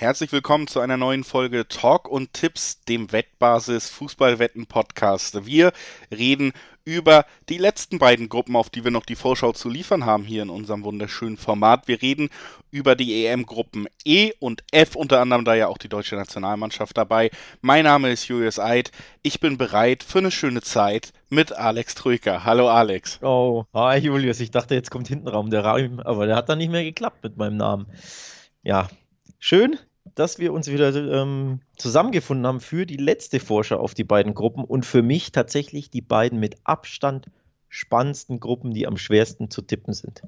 Herzlich willkommen zu einer neuen Folge Talk und Tipps, dem Wettbasis Fußballwetten Podcast. Wir reden über die letzten beiden Gruppen, auf die wir noch die Vorschau zu liefern haben hier in unserem wunderschönen Format. Wir reden über die EM-Gruppen E und F, unter anderem da ja auch die deutsche Nationalmannschaft dabei. Mein Name ist Julius Eid. Ich bin bereit für eine schöne Zeit mit Alex Troika. Hallo Alex. Oh, hi Julius. Ich dachte, jetzt kommt hinten Raum der Raum, aber der hat dann nicht mehr geklappt mit meinem Namen. Ja, schön, dass wir uns wieder ähm, zusammengefunden haben für die letzte Vorschau auf die beiden Gruppen und für mich tatsächlich die beiden mit Abstand spannendsten Gruppen, die am schwersten zu tippen sind.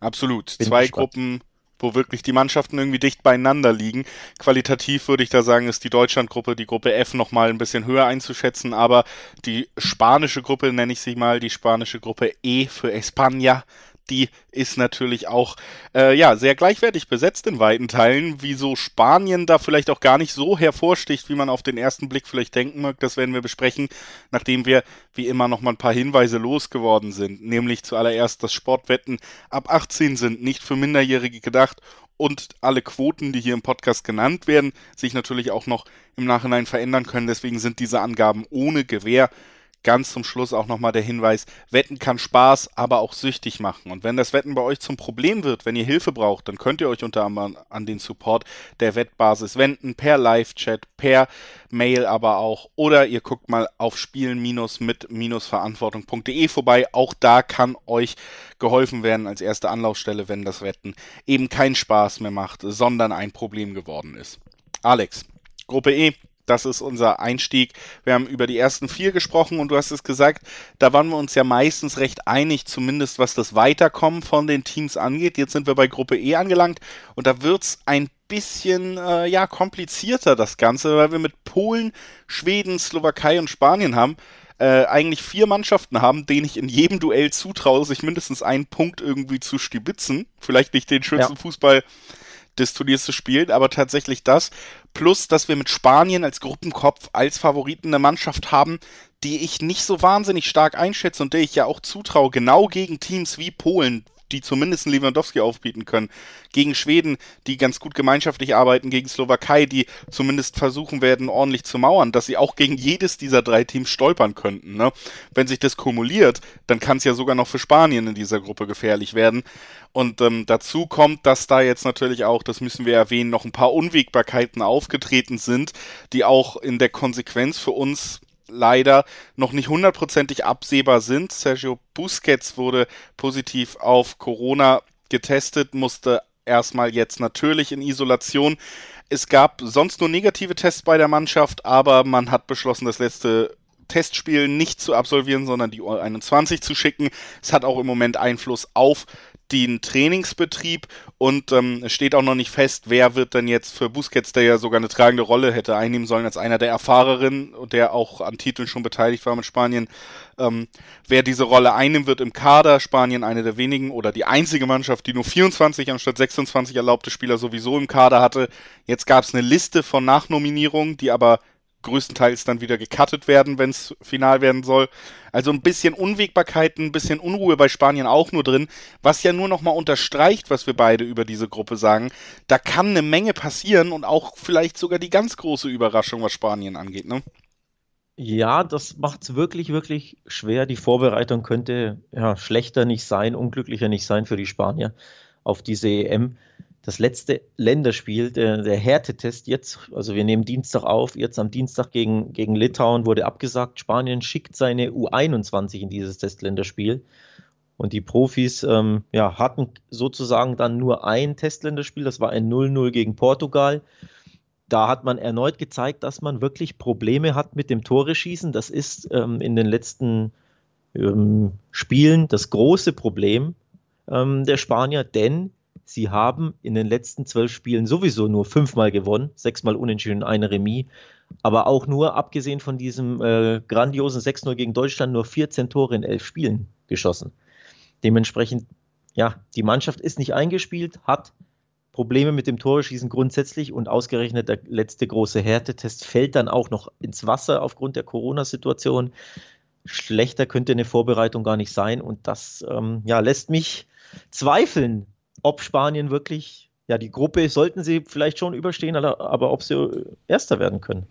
Absolut. Bin Zwei gespannt. Gruppen, wo wirklich die Mannschaften irgendwie dicht beieinander liegen. Qualitativ würde ich da sagen, ist die Deutschlandgruppe, die Gruppe F nochmal ein bisschen höher einzuschätzen, aber die spanische Gruppe, nenne ich sie mal, die spanische Gruppe E für España, die ist natürlich auch äh, ja sehr gleichwertig besetzt in weiten Teilen. Wieso Spanien da vielleicht auch gar nicht so hervorsticht, wie man auf den ersten Blick vielleicht denken mag, das werden wir besprechen, nachdem wir wie immer noch mal ein paar Hinweise losgeworden sind. Nämlich zuallererst, dass Sportwetten ab 18 sind, nicht für Minderjährige gedacht und alle Quoten, die hier im Podcast genannt werden, sich natürlich auch noch im Nachhinein verändern können. Deswegen sind diese Angaben ohne Gewähr ganz zum Schluss auch nochmal der Hinweis, Wetten kann Spaß, aber auch süchtig machen. Und wenn das Wetten bei euch zum Problem wird, wenn ihr Hilfe braucht, dann könnt ihr euch unter anderem an den Support der Wettbasis wenden, per Live-Chat, per Mail aber auch. Oder ihr guckt mal auf spielen-mit-verantwortung.de vorbei. Auch da kann euch geholfen werden als erste Anlaufstelle, wenn das Wetten eben keinen Spaß mehr macht, sondern ein Problem geworden ist. Alex, Gruppe E, das ist unser Einstieg. Wir haben über die ersten vier gesprochen und du hast es gesagt, da waren wir uns ja meistens recht einig, zumindest was das Weiterkommen von den Teams angeht. Jetzt sind wir bei Gruppe E angelangt und da wird es ein bisschen äh, ja, komplizierter, das Ganze, weil wir mit Polen, Schweden, Slowakei und Spanien haben. Äh, eigentlich vier Mannschaften haben, denen ich in jedem Duell zutraue, sich mindestens einen Punkt irgendwie zu stibitzen. Vielleicht nicht den schönsten ja. Fußball des Turniers zu spielen, aber tatsächlich das. Plus, dass wir mit Spanien als Gruppenkopf, als Favoriten eine Mannschaft haben, die ich nicht so wahnsinnig stark einschätze und der ich ja auch zutraue, genau gegen Teams wie Polen, die zumindest einen Lewandowski aufbieten können. Gegen Schweden, die ganz gut gemeinschaftlich arbeiten, gegen Slowakei, die zumindest versuchen werden, ordentlich zu mauern, dass sie auch gegen jedes dieser drei Teams stolpern könnten. Ne? Wenn sich das kumuliert, dann kann es ja sogar noch für Spanien in dieser Gruppe gefährlich werden. Und ähm, dazu kommt, dass da jetzt natürlich auch, das müssen wir erwähnen, noch ein paar Unwägbarkeiten aufgetreten sind, die auch in der Konsequenz für uns leider noch nicht hundertprozentig absehbar sind. Sergio Busquets wurde positiv auf Corona getestet, musste erstmal jetzt natürlich in Isolation. Es gab sonst nur negative Tests bei der Mannschaft, aber man hat beschlossen, das letzte Testspiel nicht zu absolvieren, sondern die U21 zu schicken. Es hat auch im Moment Einfluss auf den Trainingsbetrieb und ähm, es steht auch noch nicht fest, wer wird denn jetzt für Busquets, der ja sogar eine tragende Rolle hätte einnehmen sollen als einer der Erfahrerinnen und der auch an Titeln schon beteiligt war mit Spanien, ähm, wer diese Rolle einnehmen wird im Kader. Spanien eine der wenigen oder die einzige Mannschaft, die nur 24 anstatt 26 erlaubte Spieler sowieso im Kader hatte. Jetzt gab es eine Liste von Nachnominierungen, die aber größtenteils dann wieder gecuttet werden, wenn es final werden soll. Also ein bisschen Unwägbarkeit, ein bisschen Unruhe bei Spanien auch nur drin, was ja nur nochmal unterstreicht, was wir beide über diese Gruppe sagen. Da kann eine Menge passieren und auch vielleicht sogar die ganz große Überraschung, was Spanien angeht, ne? Ja, das macht es wirklich, wirklich schwer. Die Vorbereitung könnte ja schlechter nicht sein, unglücklicher nicht sein für die Spanier auf diese EM das letzte Länderspiel, der, der Härtetest jetzt, also wir nehmen Dienstag auf, jetzt am Dienstag gegen, gegen Litauen wurde abgesagt. Spanien schickt seine U21 in dieses Testländerspiel. Und die Profis ähm, ja, hatten sozusagen dann nur ein Testländerspiel, das war ein 0-0 gegen Portugal. Da hat man erneut gezeigt, dass man wirklich Probleme hat mit dem Tore-Schießen. Das ist ähm, in den letzten ähm, Spielen das große Problem ähm, der Spanier, denn Sie haben in den letzten zwölf Spielen sowieso nur fünfmal gewonnen, sechsmal unentschieden, eine Remis. Aber auch nur, abgesehen von diesem äh, grandiosen 6-0 gegen Deutschland, nur 14 Tore in elf Spielen geschossen. Dementsprechend, ja, die Mannschaft ist nicht eingespielt, hat Probleme mit dem Torschießen grundsätzlich und ausgerechnet der letzte große Härtetest fällt dann auch noch ins Wasser aufgrund der Corona-Situation. Schlechter könnte eine Vorbereitung gar nicht sein und das ähm, ja, lässt mich zweifeln, ob Spanien wirklich ja, die Gruppe sollten sie vielleicht schon überstehen, aber ob sie Erster werden können.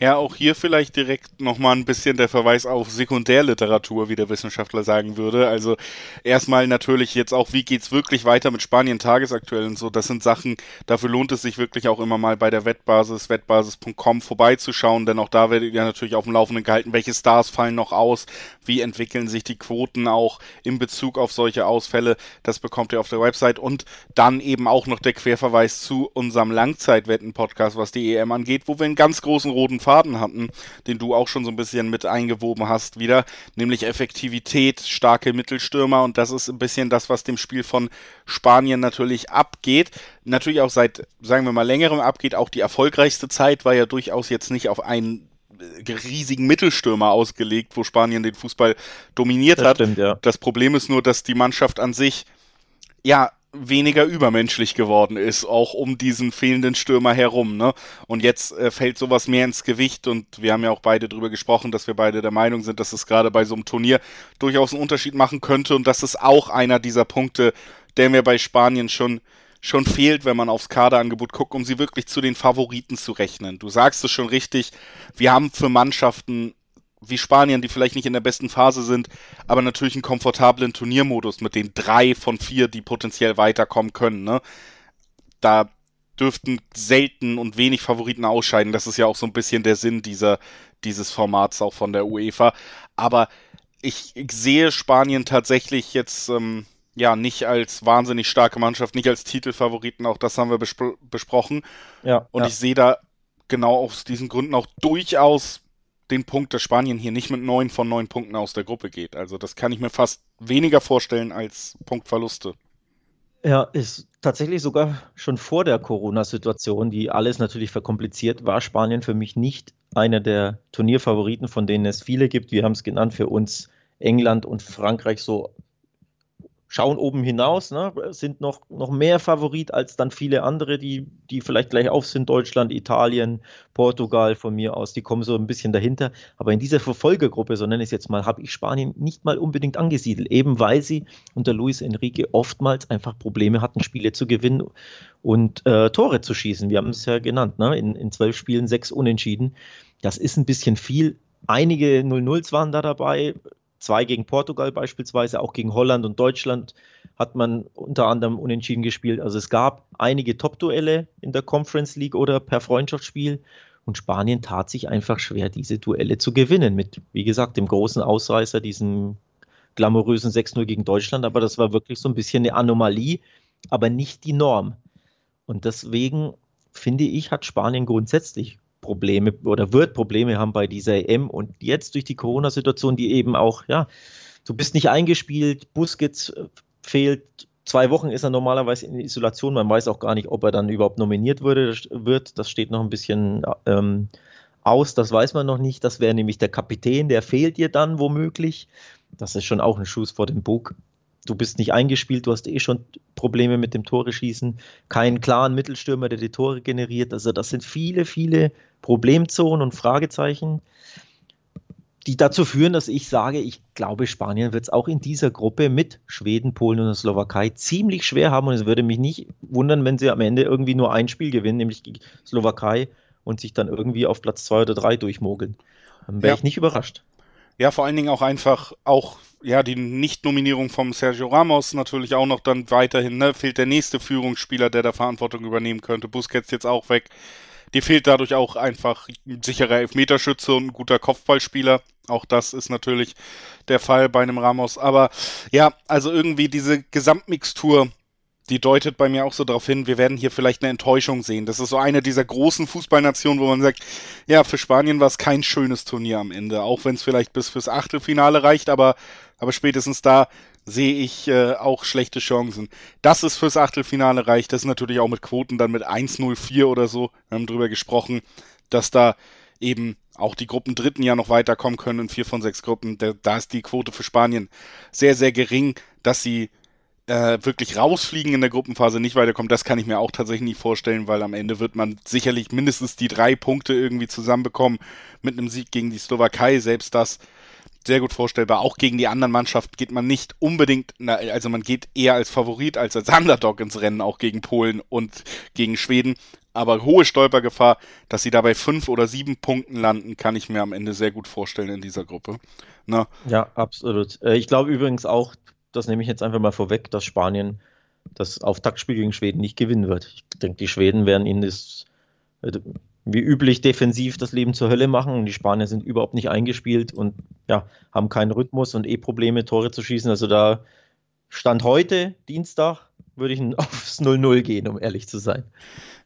Ja, auch hier vielleicht direkt nochmal ein bisschen der Verweis auf Sekundärliteratur, wie der Wissenschaftler sagen würde. Also erstmal natürlich jetzt auch, wie geht's wirklich weiter mit Spanien tagesaktuell und so. Das sind Sachen, dafür lohnt es sich wirklich auch immer mal bei der Wettbasis, wettbasis.com vorbeizuschauen, denn auch da werdet ihr natürlich auf dem Laufenden gehalten, welche Stars fallen noch aus, wie entwickeln sich die Quoten auch in Bezug auf solche Ausfälle. Das bekommt ihr auf der Website und dann eben auch noch der Querverweis zu unserem Langzeitwetten-Podcast, was die EM angeht, wo wir einen ganz großen roten Faden hatten, den du auch schon so ein bisschen mit eingewoben hast wieder, nämlich Effektivität, starke Mittelstürmer und das ist ein bisschen das, was dem Spiel von Spanien natürlich abgeht. Natürlich auch seit, sagen wir mal, längerem abgeht. Auch die erfolgreichste Zeit war ja durchaus jetzt nicht auf einen äh, riesigen Mittelstürmer ausgelegt, wo Spanien den Fußball dominiert das hat. Stimmt, ja. Das Problem ist nur, dass die Mannschaft an sich ja weniger übermenschlich geworden ist, auch um diesen fehlenden Stürmer herum. Ne? Und jetzt äh, fällt sowas mehr ins Gewicht und wir haben ja auch beide drüber gesprochen, dass wir beide der Meinung sind, dass es gerade bei so einem Turnier durchaus einen Unterschied machen könnte und das ist auch einer dieser Punkte, der mir bei Spanien schon schon fehlt, wenn man aufs Kaderangebot guckt, um sie wirklich zu den Favoriten zu rechnen. Du sagst es schon richtig, wir haben für Mannschaften wie Spanien, die vielleicht nicht in der besten Phase sind, aber natürlich einen komfortablen Turniermodus mit den drei von vier, die potenziell weiterkommen können. Ne? Da dürften selten und wenig Favoriten ausscheiden. Das ist ja auch so ein bisschen der Sinn dieser, dieses Formats auch von der UEFA. Aber ich, ich sehe Spanien tatsächlich jetzt ähm, ja nicht als wahnsinnig starke Mannschaft, nicht als Titelfavoriten. Auch das haben wir bespro besprochen. Ja, und ja. ich sehe da genau aus diesen Gründen auch durchaus den Punkt, dass Spanien hier nicht mit neun von neun Punkten aus der Gruppe geht. Also das kann ich mir fast weniger vorstellen als Punktverluste. Ja, ist tatsächlich sogar schon vor der Corona-Situation, die alles natürlich verkompliziert, war Spanien für mich nicht einer der Turnierfavoriten, von denen es viele gibt. Wir haben es genannt, für uns England und Frankreich so schauen oben hinaus, ne, sind noch, noch mehr Favorit als dann viele andere, die, die vielleicht gleich auf sind, Deutschland, Italien, Portugal von mir aus, die kommen so ein bisschen dahinter. Aber in dieser Verfolgergruppe, so nenne ich es jetzt mal, habe ich Spanien nicht mal unbedingt angesiedelt, eben weil sie unter Luis Enrique oftmals einfach Probleme hatten, Spiele zu gewinnen und äh, Tore zu schießen. Wir haben es ja genannt, ne? in, in zwölf Spielen sechs Unentschieden. Das ist ein bisschen viel. Einige 0-0s waren da dabei, zwei gegen Portugal beispielsweise, auch gegen Holland und Deutschland hat man unter anderem unentschieden gespielt. Also es gab einige Top-Duelle in der Conference League oder per Freundschaftsspiel. Und Spanien tat sich einfach schwer, diese Duelle zu gewinnen. Mit, wie gesagt, dem großen Ausreißer, diesem glamourösen 6-0 gegen Deutschland. Aber das war wirklich so ein bisschen eine Anomalie, aber nicht die Norm. Und deswegen finde ich, hat Spanien grundsätzlich Probleme oder wird Probleme haben bei dieser EM und jetzt durch die Corona-Situation, die eben auch, ja, du bist nicht eingespielt, Busquets äh, fehlt, zwei Wochen ist er normalerweise in Isolation, man weiß auch gar nicht, ob er dann überhaupt nominiert würde, wird, das steht noch ein bisschen ähm, aus, das weiß man noch nicht, das wäre nämlich der Kapitän, der fehlt dir dann womöglich, das ist schon auch ein Schuss vor dem Bug du bist nicht eingespielt, du hast eh schon Probleme mit dem Tore schießen, keinen klaren Mittelstürmer, der die Tore generiert. Also das sind viele, viele Problemzonen und Fragezeichen, die dazu führen, dass ich sage, ich glaube, Spanien wird es auch in dieser Gruppe mit Schweden, Polen und der Slowakei ziemlich schwer haben. Und es würde mich nicht wundern, wenn sie am Ende irgendwie nur ein Spiel gewinnen, nämlich die Slowakei, und sich dann irgendwie auf Platz zwei oder drei durchmogeln. Dann wäre ja. ich nicht überrascht. Ja, vor allen Dingen auch einfach, auch, ja, die Nicht-Nominierung vom Sergio Ramos natürlich auch noch dann weiterhin, ne, fehlt der nächste Führungsspieler, der da Verantwortung übernehmen könnte. Busquets jetzt auch weg. Dir fehlt dadurch auch einfach ein sicherer Elfmeterschütze und ein guter Kopfballspieler. Auch das ist natürlich der Fall bei einem Ramos. Aber ja, also irgendwie diese Gesamtmixtur die deutet bei mir auch so darauf hin, wir werden hier vielleicht eine Enttäuschung sehen. Das ist so eine dieser großen Fußballnationen, wo man sagt, ja, für Spanien war es kein schönes Turnier am Ende, auch wenn es vielleicht bis fürs Achtelfinale reicht, aber, aber spätestens da sehe ich äh, auch schlechte Chancen. Dass es fürs Achtelfinale reicht, das ist natürlich auch mit Quoten dann mit 1-0-4 oder so, wir haben drüber gesprochen, dass da eben auch die Gruppen Dritten ja noch weiterkommen können in vier von sechs Gruppen. Da, da ist die Quote für Spanien sehr, sehr gering, dass sie äh, wirklich rausfliegen in der Gruppenphase nicht weiterkommt, das kann ich mir auch tatsächlich nicht vorstellen, weil am Ende wird man sicherlich mindestens die drei Punkte irgendwie zusammenbekommen mit einem Sieg gegen die Slowakei. Selbst das sehr gut vorstellbar. Auch gegen die anderen Mannschaften geht man nicht unbedingt, also man geht eher als Favorit als als Underdog ins Rennen, auch gegen Polen und gegen Schweden. Aber hohe Stolpergefahr, dass sie dabei fünf oder sieben Punkten landen, kann ich mir am Ende sehr gut vorstellen in dieser Gruppe. Na? Ja, absolut. Äh, ich glaube übrigens auch, das nehme ich jetzt einfach mal vorweg, dass Spanien das Auftaktspiel gegen Schweden nicht gewinnen wird. Ich denke, die Schweden werden ihnen das äh, wie üblich defensiv das Leben zur Hölle machen und die Spanier sind überhaupt nicht eingespielt und ja, haben keinen Rhythmus und eh Probleme, Tore zu schießen. Also da stand heute, Dienstag, würde ich aufs 0-0 gehen, um ehrlich zu sein.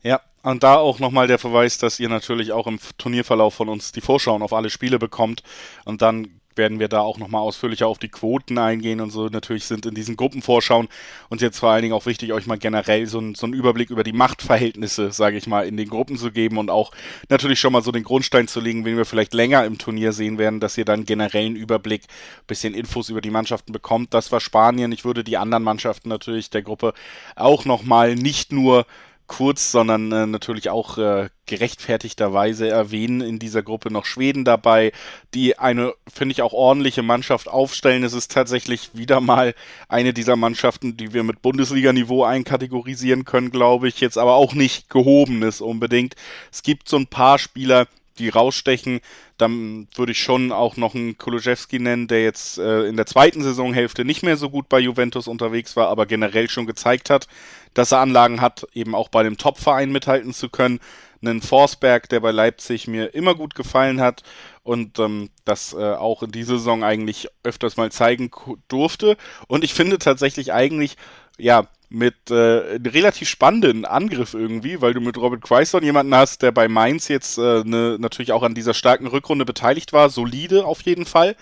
Ja, und da auch nochmal der Verweis, dass ihr natürlich auch im Turnierverlauf von uns die Vorschauen auf alle Spiele bekommt und dann werden wir da auch nochmal ausführlicher auf die Quoten eingehen und so. Natürlich sind in diesen Gruppenvorschauen und jetzt vor allen Dingen auch wichtig, euch mal generell so, ein, so einen Überblick über die Machtverhältnisse, sage ich mal, in den Gruppen zu geben und auch natürlich schon mal so den Grundstein zu legen, wen wir vielleicht länger im Turnier sehen werden, dass ihr dann generellen Überblick, bisschen Infos über die Mannschaften bekommt. Das war Spanien. Ich würde die anderen Mannschaften natürlich der Gruppe auch nochmal nicht nur kurz, sondern äh, natürlich auch äh, gerechtfertigterweise erwähnen in dieser Gruppe noch Schweden dabei, die eine, finde ich, auch ordentliche Mannschaft aufstellen. Es ist tatsächlich wieder mal eine dieser Mannschaften, die wir mit Bundesliga-Niveau einkategorisieren können, glaube ich, jetzt aber auch nicht gehobenes unbedingt. Es gibt so ein paar Spieler, die rausstechen. Dann würde ich schon auch noch einen Koluszewski nennen, der jetzt äh, in der zweiten Saisonhälfte nicht mehr so gut bei Juventus unterwegs war, aber generell schon gezeigt hat, dass er Anlagen hat, eben auch bei dem Top-Verein mithalten zu können. Einen Forsberg, der bei Leipzig mir immer gut gefallen hat und ähm, das äh, auch in dieser Saison eigentlich öfters mal zeigen durfte. Und ich finde tatsächlich eigentlich, ja, mit äh, einem relativ spannenden Angriff irgendwie, weil du mit Robert Quaison jemanden hast, der bei Mainz jetzt äh, ne, natürlich auch an dieser starken Rückrunde beteiligt war, solide auf jeden Fall.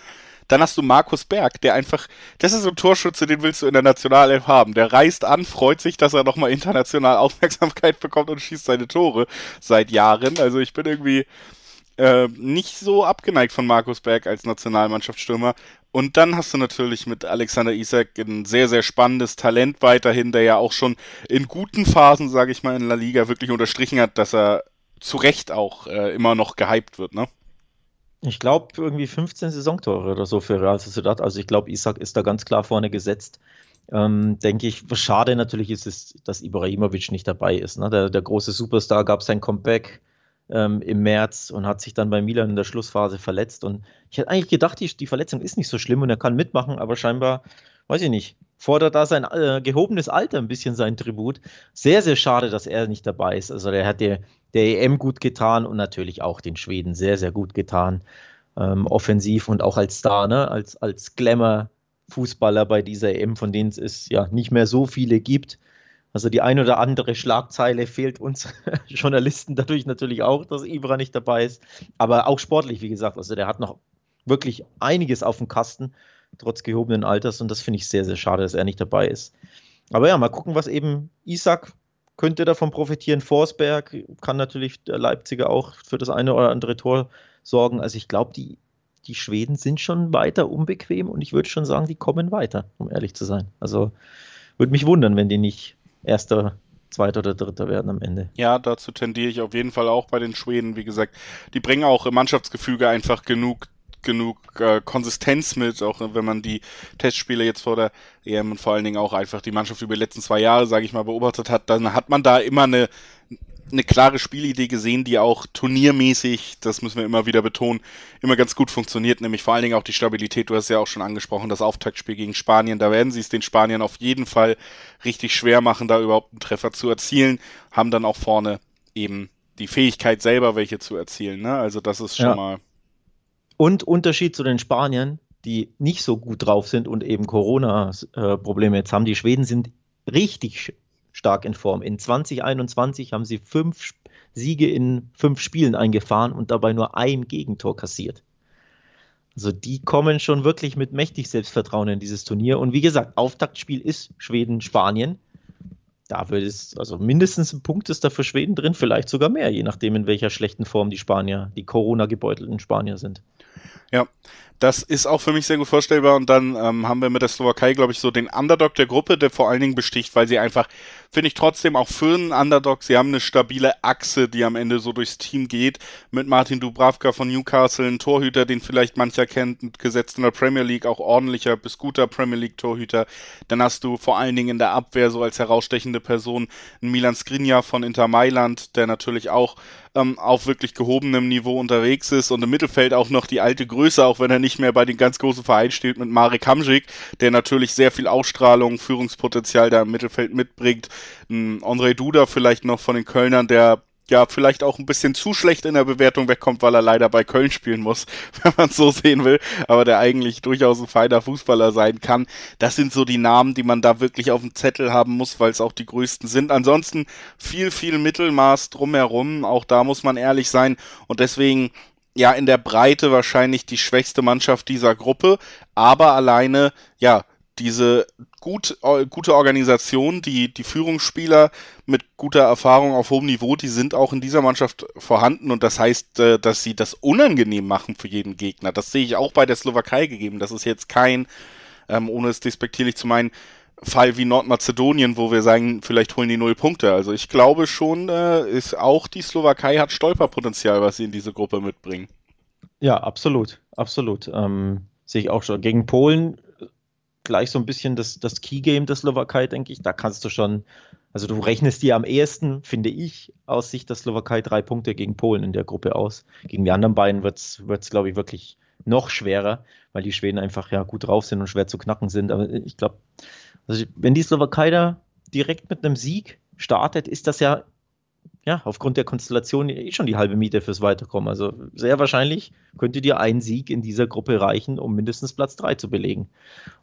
Dann hast du Markus Berg, der einfach, das ist so ein Torschütze, den willst du in der Nationalelf haben. Der reist an, freut sich, dass er nochmal international Aufmerksamkeit bekommt und schießt seine Tore seit Jahren. Also ich bin irgendwie äh, nicht so abgeneigt von Markus Berg als Nationalmannschaftsstürmer. Und dann hast du natürlich mit Alexander Isak ein sehr, sehr spannendes Talent weiterhin, der ja auch schon in guten Phasen, sage ich mal, in La Liga wirklich unterstrichen hat, dass er zu Recht auch äh, immer noch gehypt wird, ne? Ich glaube, irgendwie 15 Saisontore oder so für Real Sociedad. Also ich glaube, Isak ist da ganz klar vorne gesetzt. Ähm, denke ich, schade natürlich ist es, dass Ibrahimovic nicht dabei ist. Ne? Der, der große Superstar gab sein Comeback ähm, im März und hat sich dann bei Milan in der Schlussphase verletzt. Und ich hätte eigentlich gedacht, die, die Verletzung ist nicht so schlimm und er kann mitmachen, aber scheinbar, weiß ich nicht, fordert da sein äh, gehobenes Alter ein bisschen sein Tribut. Sehr, sehr schade, dass er nicht dabei ist. Also der hat der, der EM gut getan und natürlich auch den Schweden sehr, sehr gut getan. Ähm, offensiv und auch als Star, ne? als, als Glamour-Fußballer bei dieser EM, von denen es ja nicht mehr so viele gibt. Also die ein oder andere Schlagzeile fehlt uns Journalisten dadurch natürlich auch, dass Ibra nicht dabei ist. Aber auch sportlich, wie gesagt, also der hat noch wirklich einiges auf dem Kasten, trotz gehobenen Alters. Und das finde ich sehr, sehr schade, dass er nicht dabei ist. Aber ja, mal gucken, was eben Isaac könnte davon profitieren. Forsberg kann natürlich der Leipziger auch für das eine oder andere Tor sorgen. Also ich glaube, die, die Schweden sind schon weiter unbequem und ich würde schon sagen, die kommen weiter, um ehrlich zu sein. Also würde mich wundern, wenn die nicht erster, zweiter oder dritter werden am Ende. Ja, dazu tendiere ich auf jeden Fall auch bei den Schweden. Wie gesagt, die bringen auch im Mannschaftsgefüge einfach genug genug äh, Konsistenz mit, auch wenn man die Testspiele jetzt vor der EM und vor allen Dingen auch einfach die Mannschaft über die letzten zwei Jahre, sage ich mal, beobachtet hat, dann hat man da immer eine, eine klare Spielidee gesehen, die auch turniermäßig, das müssen wir immer wieder betonen, immer ganz gut funktioniert, nämlich vor allen Dingen auch die Stabilität. Du hast ja auch schon angesprochen, das Auftaktspiel gegen Spanien. Da werden sie es den Spaniern auf jeden Fall richtig schwer machen, da überhaupt einen Treffer zu erzielen, haben dann auch vorne eben die Fähigkeit selber welche zu erzielen. Ne? Also das ist schon ja. mal. Und Unterschied zu den Spaniern, die nicht so gut drauf sind und eben Corona-Probleme jetzt haben. Die Schweden sind richtig stark in Form. In 2021 haben sie fünf Siege in fünf Spielen eingefahren und dabei nur ein Gegentor kassiert. Also die kommen schon wirklich mit mächtig Selbstvertrauen in dieses Turnier. Und wie gesagt, Auftaktspiel ist Schweden-Spanien. Da wird es, also mindestens ein Punkt ist da für Schweden drin, vielleicht sogar mehr, je nachdem, in welcher schlechten Form die Spanier, die Corona-gebeutelten Spanier sind. Ja, das ist auch für mich sehr gut vorstellbar. Und dann ähm, haben wir mit der Slowakei, glaube ich, so den Underdog der Gruppe, der vor allen Dingen besticht, weil sie einfach finde ich trotzdem auch für einen Underdog, sie haben eine stabile Achse, die am Ende so durchs Team geht. Mit Martin Dubravka von Newcastle, ein Torhüter, den vielleicht mancher kennt, gesetzt in der Premier League, auch ordentlicher bis guter Premier League Torhüter. Dann hast du vor allen Dingen in der Abwehr so als herausstechende Person einen Milan Skriniar von Inter Mailand, der natürlich auch ähm, auf wirklich gehobenem Niveau unterwegs ist und im Mittelfeld auch noch die alte Größe, auch wenn er nicht mehr bei den ganz großen Vereinen steht, mit Marek Hamzik, der natürlich sehr viel Ausstrahlung, Führungspotenzial da im Mittelfeld mitbringt. Ein André Duda vielleicht noch von den Kölnern, der ja, vielleicht auch ein bisschen zu schlecht in der Bewertung wegkommt, weil er leider bei Köln spielen muss, wenn man so sehen will, aber der eigentlich durchaus ein feiner Fußballer sein kann. Das sind so die Namen, die man da wirklich auf dem Zettel haben muss, weil es auch die größten sind. Ansonsten viel, viel Mittelmaß drumherum, auch da muss man ehrlich sein und deswegen ja in der Breite wahrscheinlich die schwächste Mannschaft dieser Gruppe, aber alleine, ja, diese gut, äh, gute Organisation, die, die Führungsspieler mit guter Erfahrung auf hohem Niveau, die sind auch in dieser Mannschaft vorhanden und das heißt, äh, dass sie das unangenehm machen für jeden Gegner. Das sehe ich auch bei der Slowakei gegeben. Das ist jetzt kein, ähm, ohne es despektierlich zu meinen, Fall wie Nordmazedonien, wo wir sagen, vielleicht holen die null Punkte. Also ich glaube schon, äh, ist auch die Slowakei hat Stolperpotenzial, was sie in diese Gruppe mitbringen. Ja, absolut, absolut. Ähm, sehe ich auch schon. Gegen Polen gleich so ein bisschen das, das Key-Game der Slowakei, denke ich. Da kannst du schon, also du rechnest dir am ehesten, finde ich, aus Sicht der Slowakei drei Punkte gegen Polen in der Gruppe aus. Gegen die anderen beiden wird es, glaube ich, wirklich noch schwerer, weil die Schweden einfach ja gut drauf sind und schwer zu knacken sind. Aber ich glaube, also wenn die Slowakei da direkt mit einem Sieg startet, ist das ja ja, aufgrund der Konstellation eh schon die halbe Miete fürs Weiterkommen. Also sehr wahrscheinlich könnte dir ein Sieg in dieser Gruppe reichen, um mindestens Platz 3 zu belegen.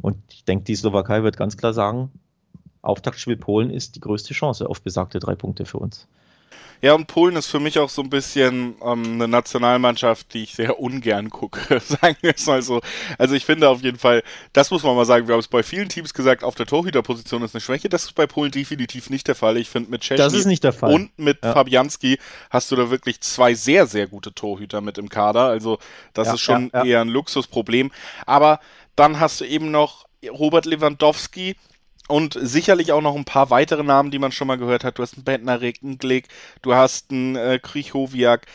Und ich denke, die Slowakei wird ganz klar sagen, Auftaktspiel Polen ist die größte Chance auf besagte drei Punkte für uns. Ja, und Polen ist für mich auch so ein bisschen ähm, eine Nationalmannschaft, die ich sehr ungern gucke, sagen wir es mal so. Also ich finde auf jeden Fall, das muss man mal sagen, wir haben es bei vielen Teams gesagt, auf der Torhüterposition ist eine Schwäche. Das ist bei Polen definitiv nicht der Fall. Ich finde mit Czechny und mit ja. Fabianski hast du da wirklich zwei sehr, sehr gute Torhüter mit im Kader. Also das ja, ist schon ja, eher ein Luxusproblem. Aber dann hast du eben noch Robert Lewandowski, und sicherlich auch noch ein paar weitere Namen, die man schon mal gehört hat. Du hast einen Bentner einen Glick, du hast einen äh, Krychowiak,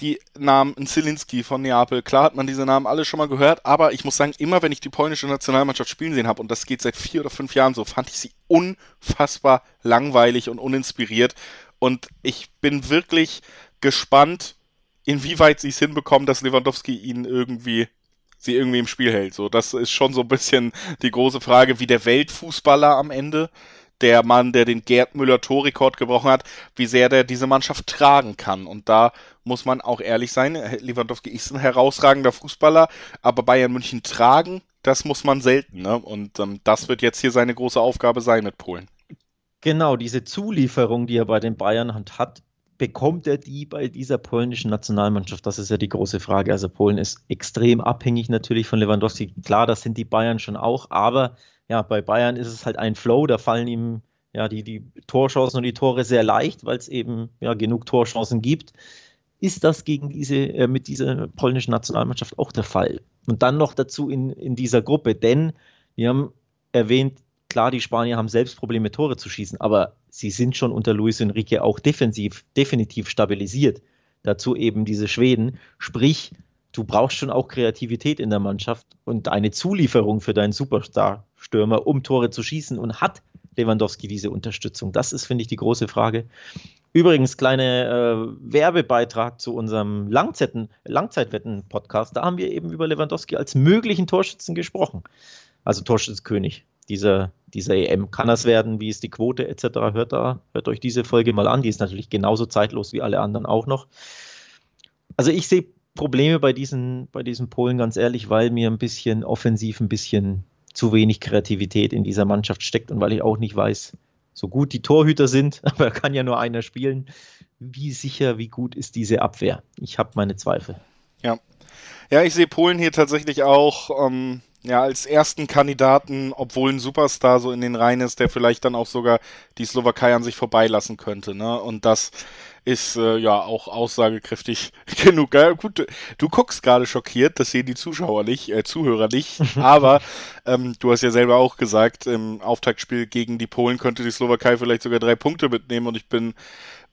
die Namen, ein Zielinski von Neapel. Klar hat man diese Namen alle schon mal gehört, aber ich muss sagen, immer wenn ich die polnische Nationalmannschaft spielen sehen habe, und das geht seit vier oder fünf Jahren so, fand ich sie unfassbar langweilig und uninspiriert. Und ich bin wirklich gespannt, inwieweit sie es hinbekommen, dass Lewandowski ihnen irgendwie sie irgendwie im Spiel hält. So, das ist schon so ein bisschen die große Frage, wie der Weltfußballer am Ende, der Mann, der den Gerd Müller Torrekord gebrochen hat, wie sehr der diese Mannschaft tragen kann. Und da muss man auch ehrlich sein, Lewandowski ist ein herausragender Fußballer, aber Bayern München tragen, das muss man selten. Ne? Und ähm, das wird jetzt hier seine große Aufgabe sein mit Polen. Genau, diese Zulieferung, die er bei den Bayern hat, bekommt er die bei dieser polnischen Nationalmannschaft? Das ist ja die große Frage. Also Polen ist extrem abhängig natürlich von Lewandowski. Klar, das sind die Bayern schon auch, aber ja, bei Bayern ist es halt ein Flow, da fallen ihm ja die, die Torchancen und die Tore sehr leicht, weil es eben ja genug Torchancen gibt. Ist das gegen diese, äh, mit dieser polnischen Nationalmannschaft auch der Fall? Und dann noch dazu in, in dieser Gruppe, denn wir haben erwähnt, klar, die Spanier haben selbst Probleme, Tore zu schießen, aber sie sind schon unter Luis Enrique auch defensiv, definitiv stabilisiert. Dazu eben diese Schweden. Sprich, du brauchst schon auch Kreativität in der Mannschaft und eine Zulieferung für deinen Superstar-Stürmer, um Tore zu schießen. Und hat Lewandowski diese Unterstützung? Das ist, finde ich, die große Frage. Übrigens, kleiner äh, Werbebeitrag zu unserem Langzeitwetten-Podcast. Da haben wir eben über Lewandowski als möglichen Torschützen gesprochen. Also Torschützenkönig dieser, dieser EM. Kann das werden? Wie ist die Quote etc.? Hört, da, hört euch diese Folge mal an. Die ist natürlich genauso zeitlos wie alle anderen auch noch. Also ich sehe Probleme bei diesen, bei diesen Polen ganz ehrlich, weil mir ein bisschen offensiv ein bisschen zu wenig Kreativität in dieser Mannschaft steckt und weil ich auch nicht weiß, so gut die Torhüter sind, aber kann ja nur einer spielen, wie sicher, wie gut ist diese Abwehr? Ich habe meine Zweifel. Ja. Ja, ich sehe Polen hier tatsächlich auch ähm, ja, als ersten Kandidaten, obwohl ein Superstar so in den Reihen ist, der vielleicht dann auch sogar die Slowakei an sich vorbeilassen könnte. Ne? Und das ist äh, ja auch aussagekräftig genug. Ja, gut, du guckst gerade schockiert, das sehen die Zuschauer nicht, äh, Zuhörer nicht, aber ähm, du hast ja selber auch gesagt, im Auftaktspiel gegen die Polen könnte die Slowakei vielleicht sogar drei Punkte mitnehmen und ich bin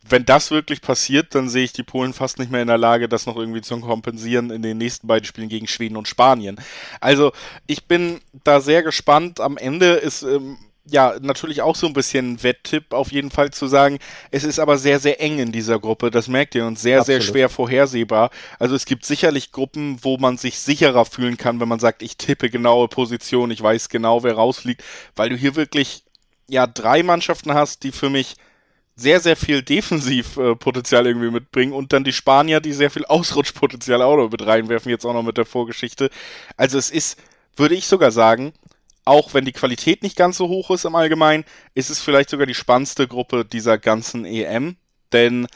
wenn das wirklich passiert, dann sehe ich die Polen fast nicht mehr in der Lage, das noch irgendwie zu kompensieren in den nächsten beiden Spielen gegen Schweden und Spanien. Also ich bin da sehr gespannt. Am Ende ist ähm, ja natürlich auch so ein bisschen ein Wetttipp auf jeden Fall zu sagen. Es ist aber sehr, sehr eng in dieser Gruppe. Das merkt ihr und sehr, Absolut. sehr schwer vorhersehbar. Also es gibt sicherlich Gruppen, wo man sich sicherer fühlen kann, wenn man sagt, ich tippe genaue Position, ich weiß genau, wer rausfliegt, weil du hier wirklich ja drei Mannschaften hast, die für mich sehr, sehr viel Defensivpotenzial äh, irgendwie mitbringen und dann die Spanier, die sehr viel Ausrutschpotenzial auch noch mit reinwerfen, jetzt auch noch mit der Vorgeschichte. Also es ist, würde ich sogar sagen, auch wenn die Qualität nicht ganz so hoch ist im Allgemeinen, ist es vielleicht sogar die spannendste Gruppe dieser ganzen EM, denn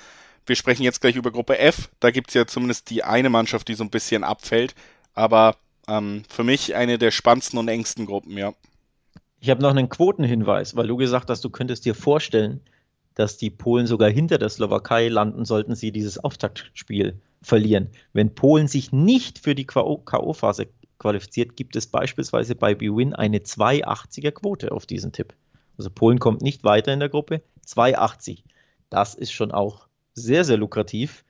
wir sprechen jetzt gleich über Gruppe F, da gibt es ja zumindest die eine Mannschaft, die so ein bisschen abfällt, aber ähm, für mich eine der spannendsten und engsten Gruppen, ja. Ich habe noch einen Quotenhinweis, weil du gesagt hast, du könntest dir vorstellen, dass die Polen sogar hinter der Slowakei landen, sollten sie dieses Auftaktspiel verlieren. Wenn Polen sich nicht für die K.O.-Phase qualifiziert, gibt es beispielsweise bei BWin eine 2,80er Quote auf diesen Tipp. Also Polen kommt nicht weiter in der Gruppe, 2,80. Das ist schon auch sehr, sehr lukrativ.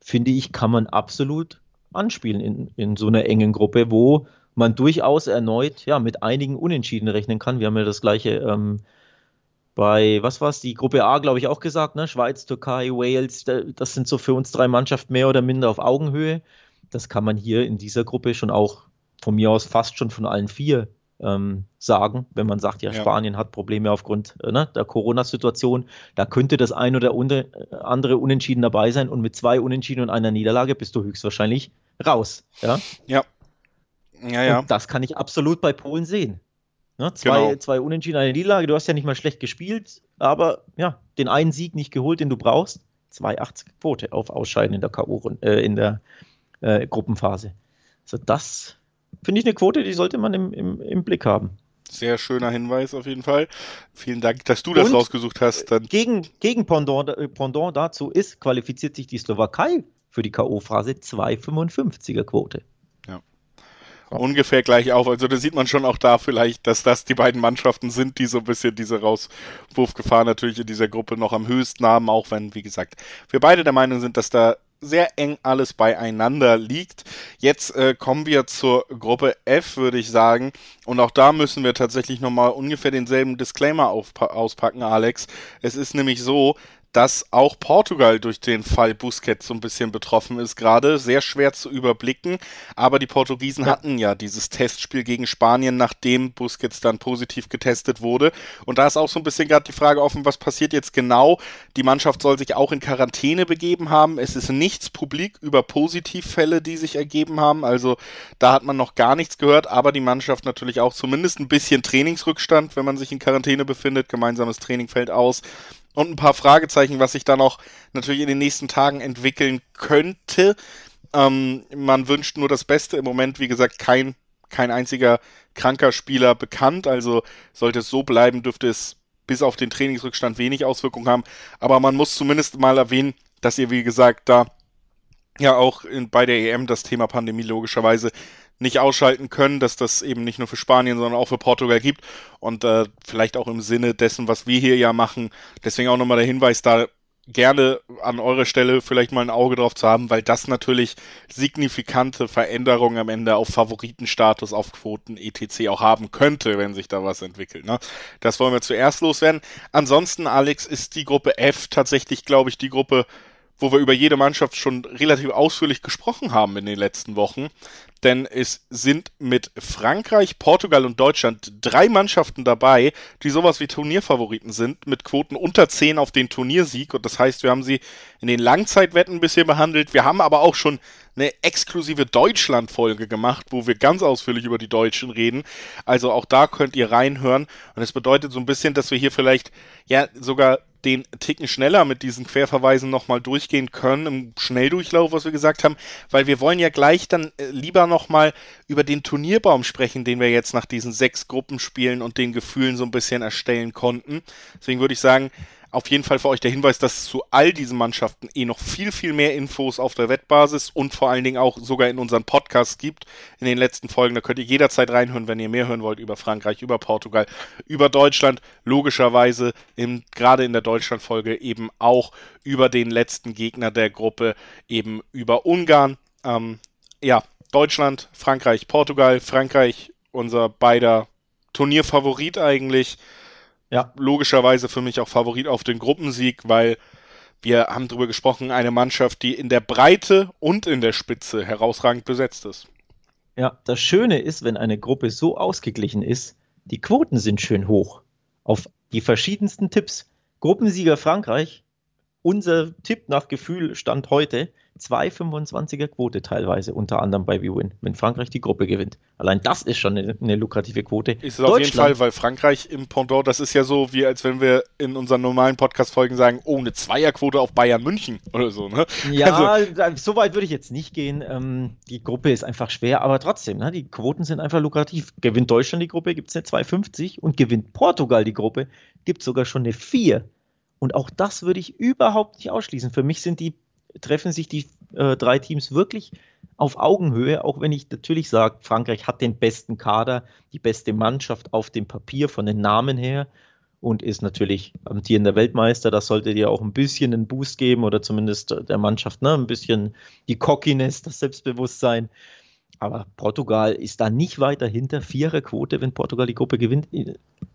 Finde ich, kann man absolut anspielen in, in so einer engen Gruppe, wo man durchaus erneut ja, mit einigen Unentschieden rechnen kann. Wir haben ja das gleiche ähm, bei, was war es, die Gruppe A, glaube ich, auch gesagt, ne? Schweiz, Türkei, Wales, das sind so für uns drei Mannschaften mehr oder minder auf Augenhöhe. Das kann man hier in dieser Gruppe schon auch von mir aus fast schon von allen vier ähm, sagen, wenn man sagt, ja, ja, Spanien hat Probleme aufgrund äh, ne, der Corona-Situation. Da könnte das ein oder äh, andere Unentschieden dabei sein und mit zwei Unentschieden und einer Niederlage bist du höchstwahrscheinlich raus. Ja. Ja. Ja, ja. Und das kann ich absolut bei Polen sehen. Ne? Zwei, genau. zwei Unentschieden, eine Niederlage. Du hast ja nicht mal schlecht gespielt, aber ja, den einen Sieg nicht geholt, den du brauchst. 2,80 Quote auf Ausscheiden in der K.O. Äh, in der äh, Gruppenphase. Also das finde ich eine Quote, die sollte man im, im, im Blick haben. Sehr schöner Hinweis auf jeden Fall. Vielen Dank, dass du das Und rausgesucht hast. Dann gegen, gegen Pendant, äh, Pendant dazu ist, qualifiziert sich die Slowakei für die K.O.-Phase 2,55er Quote ungefähr gleich auf. Also da sieht man schon auch da vielleicht, dass das die beiden Mannschaften sind, die so ein bisschen diese Rauswurfgefahr natürlich in dieser Gruppe noch am höchsten haben, auch wenn, wie gesagt, wir beide der Meinung sind, dass da sehr eng alles beieinander liegt. Jetzt äh, kommen wir zur Gruppe F, würde ich sagen. Und auch da müssen wir tatsächlich nochmal ungefähr denselben Disclaimer auspacken, Alex. Es ist nämlich so, dass auch Portugal durch den Fall Busquets so ein bisschen betroffen ist gerade. Sehr schwer zu überblicken, aber die Portugiesen ja. hatten ja dieses Testspiel gegen Spanien, nachdem Busquets dann positiv getestet wurde. Und da ist auch so ein bisschen gerade die Frage offen, was passiert jetzt genau? Die Mannschaft soll sich auch in Quarantäne begeben haben. Es ist nichts publik über Positivfälle, die sich ergeben haben. Also da hat man noch gar nichts gehört, aber die Mannschaft natürlich auch zumindest ein bisschen Trainingsrückstand, wenn man sich in Quarantäne befindet. Gemeinsames Training fällt aus und ein paar Fragezeichen, was sich da noch natürlich in den nächsten Tagen entwickeln könnte. Ähm, man wünscht nur das Beste. Im Moment, wie gesagt, kein, kein einziger kranker Spieler bekannt. Also sollte es so bleiben, dürfte es bis auf den Trainingsrückstand wenig Auswirkungen haben. Aber man muss zumindest mal erwähnen, dass ihr, wie gesagt, da ja auch in, bei der EM das Thema Pandemie logischerweise nicht ausschalten können, dass das eben nicht nur für Spanien, sondern auch für Portugal gibt und äh, vielleicht auch im Sinne dessen, was wir hier ja machen. Deswegen auch nochmal der Hinweis da gerne an eurer Stelle vielleicht mal ein Auge drauf zu haben, weil das natürlich signifikante Veränderungen am Ende auf Favoritenstatus, auf Quoten etc. auch haben könnte, wenn sich da was entwickelt. Ne? Das wollen wir zuerst loswerden. Ansonsten, Alex, ist die Gruppe F tatsächlich, glaube ich, die Gruppe, wo wir über jede Mannschaft schon relativ ausführlich gesprochen haben in den letzten Wochen denn es sind mit Frankreich, Portugal und Deutschland drei Mannschaften dabei, die sowas wie Turnierfavoriten sind, mit Quoten unter 10 auf den Turniersieg. Und das heißt, wir haben sie in den Langzeitwetten bisher behandelt. Wir haben aber auch schon eine exklusive Deutschland-Folge gemacht, wo wir ganz ausführlich über die Deutschen reden. Also auch da könnt ihr reinhören. Und es bedeutet so ein bisschen, dass wir hier vielleicht ja sogar den Ticken schneller mit diesen Querverweisen nochmal durchgehen können, im Schnelldurchlauf, was wir gesagt haben, weil wir wollen ja gleich dann äh, lieber nochmal über den Turnierbaum sprechen, den wir jetzt nach diesen sechs Gruppenspielen und den Gefühlen so ein bisschen erstellen konnten. Deswegen würde ich sagen, auf jeden Fall für euch der Hinweis, dass es zu all diesen Mannschaften eh noch viel, viel mehr Infos auf der Wettbasis und vor allen Dingen auch sogar in unseren Podcasts gibt, in den letzten Folgen. Da könnt ihr jederzeit reinhören, wenn ihr mehr hören wollt über Frankreich, über Portugal, über Deutschland. Logischerweise im, gerade in der Deutschland-Folge eben auch über den letzten Gegner der Gruppe, eben über Ungarn. Ähm, ja, Deutschland, Frankreich, Portugal, Frankreich, unser beider Turnierfavorit eigentlich. Ja. Logischerweise für mich auch Favorit auf den Gruppensieg, weil wir haben darüber gesprochen, eine Mannschaft, die in der Breite und in der Spitze herausragend besetzt ist. Ja, das Schöne ist, wenn eine Gruppe so ausgeglichen ist, die Quoten sind schön hoch. Auf die verschiedensten Tipps. Gruppensieger Frankreich, unser Tipp nach Gefühl stand heute, 2,25er Quote teilweise, unter anderem bei WWin, wenn Frankreich die Gruppe gewinnt. Allein das ist schon eine, eine lukrative Quote. Ist es auf jeden Fall, weil Frankreich im Pendant, das ist ja so, wie als wenn wir in unseren normalen Podcast-Folgen sagen, oh, eine Zweierquote auf Bayern München oder so, ne? Ja, also, so weit würde ich jetzt nicht gehen. Ähm, die Gruppe ist einfach schwer, aber trotzdem, ne, die Quoten sind einfach lukrativ. Gewinnt Deutschland die Gruppe, gibt es eine 2,50 und gewinnt Portugal die Gruppe, gibt es sogar schon eine 4. Und auch das würde ich überhaupt nicht ausschließen. Für mich sind die treffen sich die äh, drei Teams wirklich auf Augenhöhe, auch wenn ich natürlich sage, Frankreich hat den besten Kader, die beste Mannschaft auf dem Papier von den Namen her und ist natürlich amtierender Weltmeister. Das sollte dir auch ein bisschen einen Boost geben oder zumindest der Mannschaft ne, ein bisschen die Cockiness, das Selbstbewusstsein. Aber Portugal ist da nicht weiter hinter. Viererquote, wenn Portugal die Gruppe gewinnt.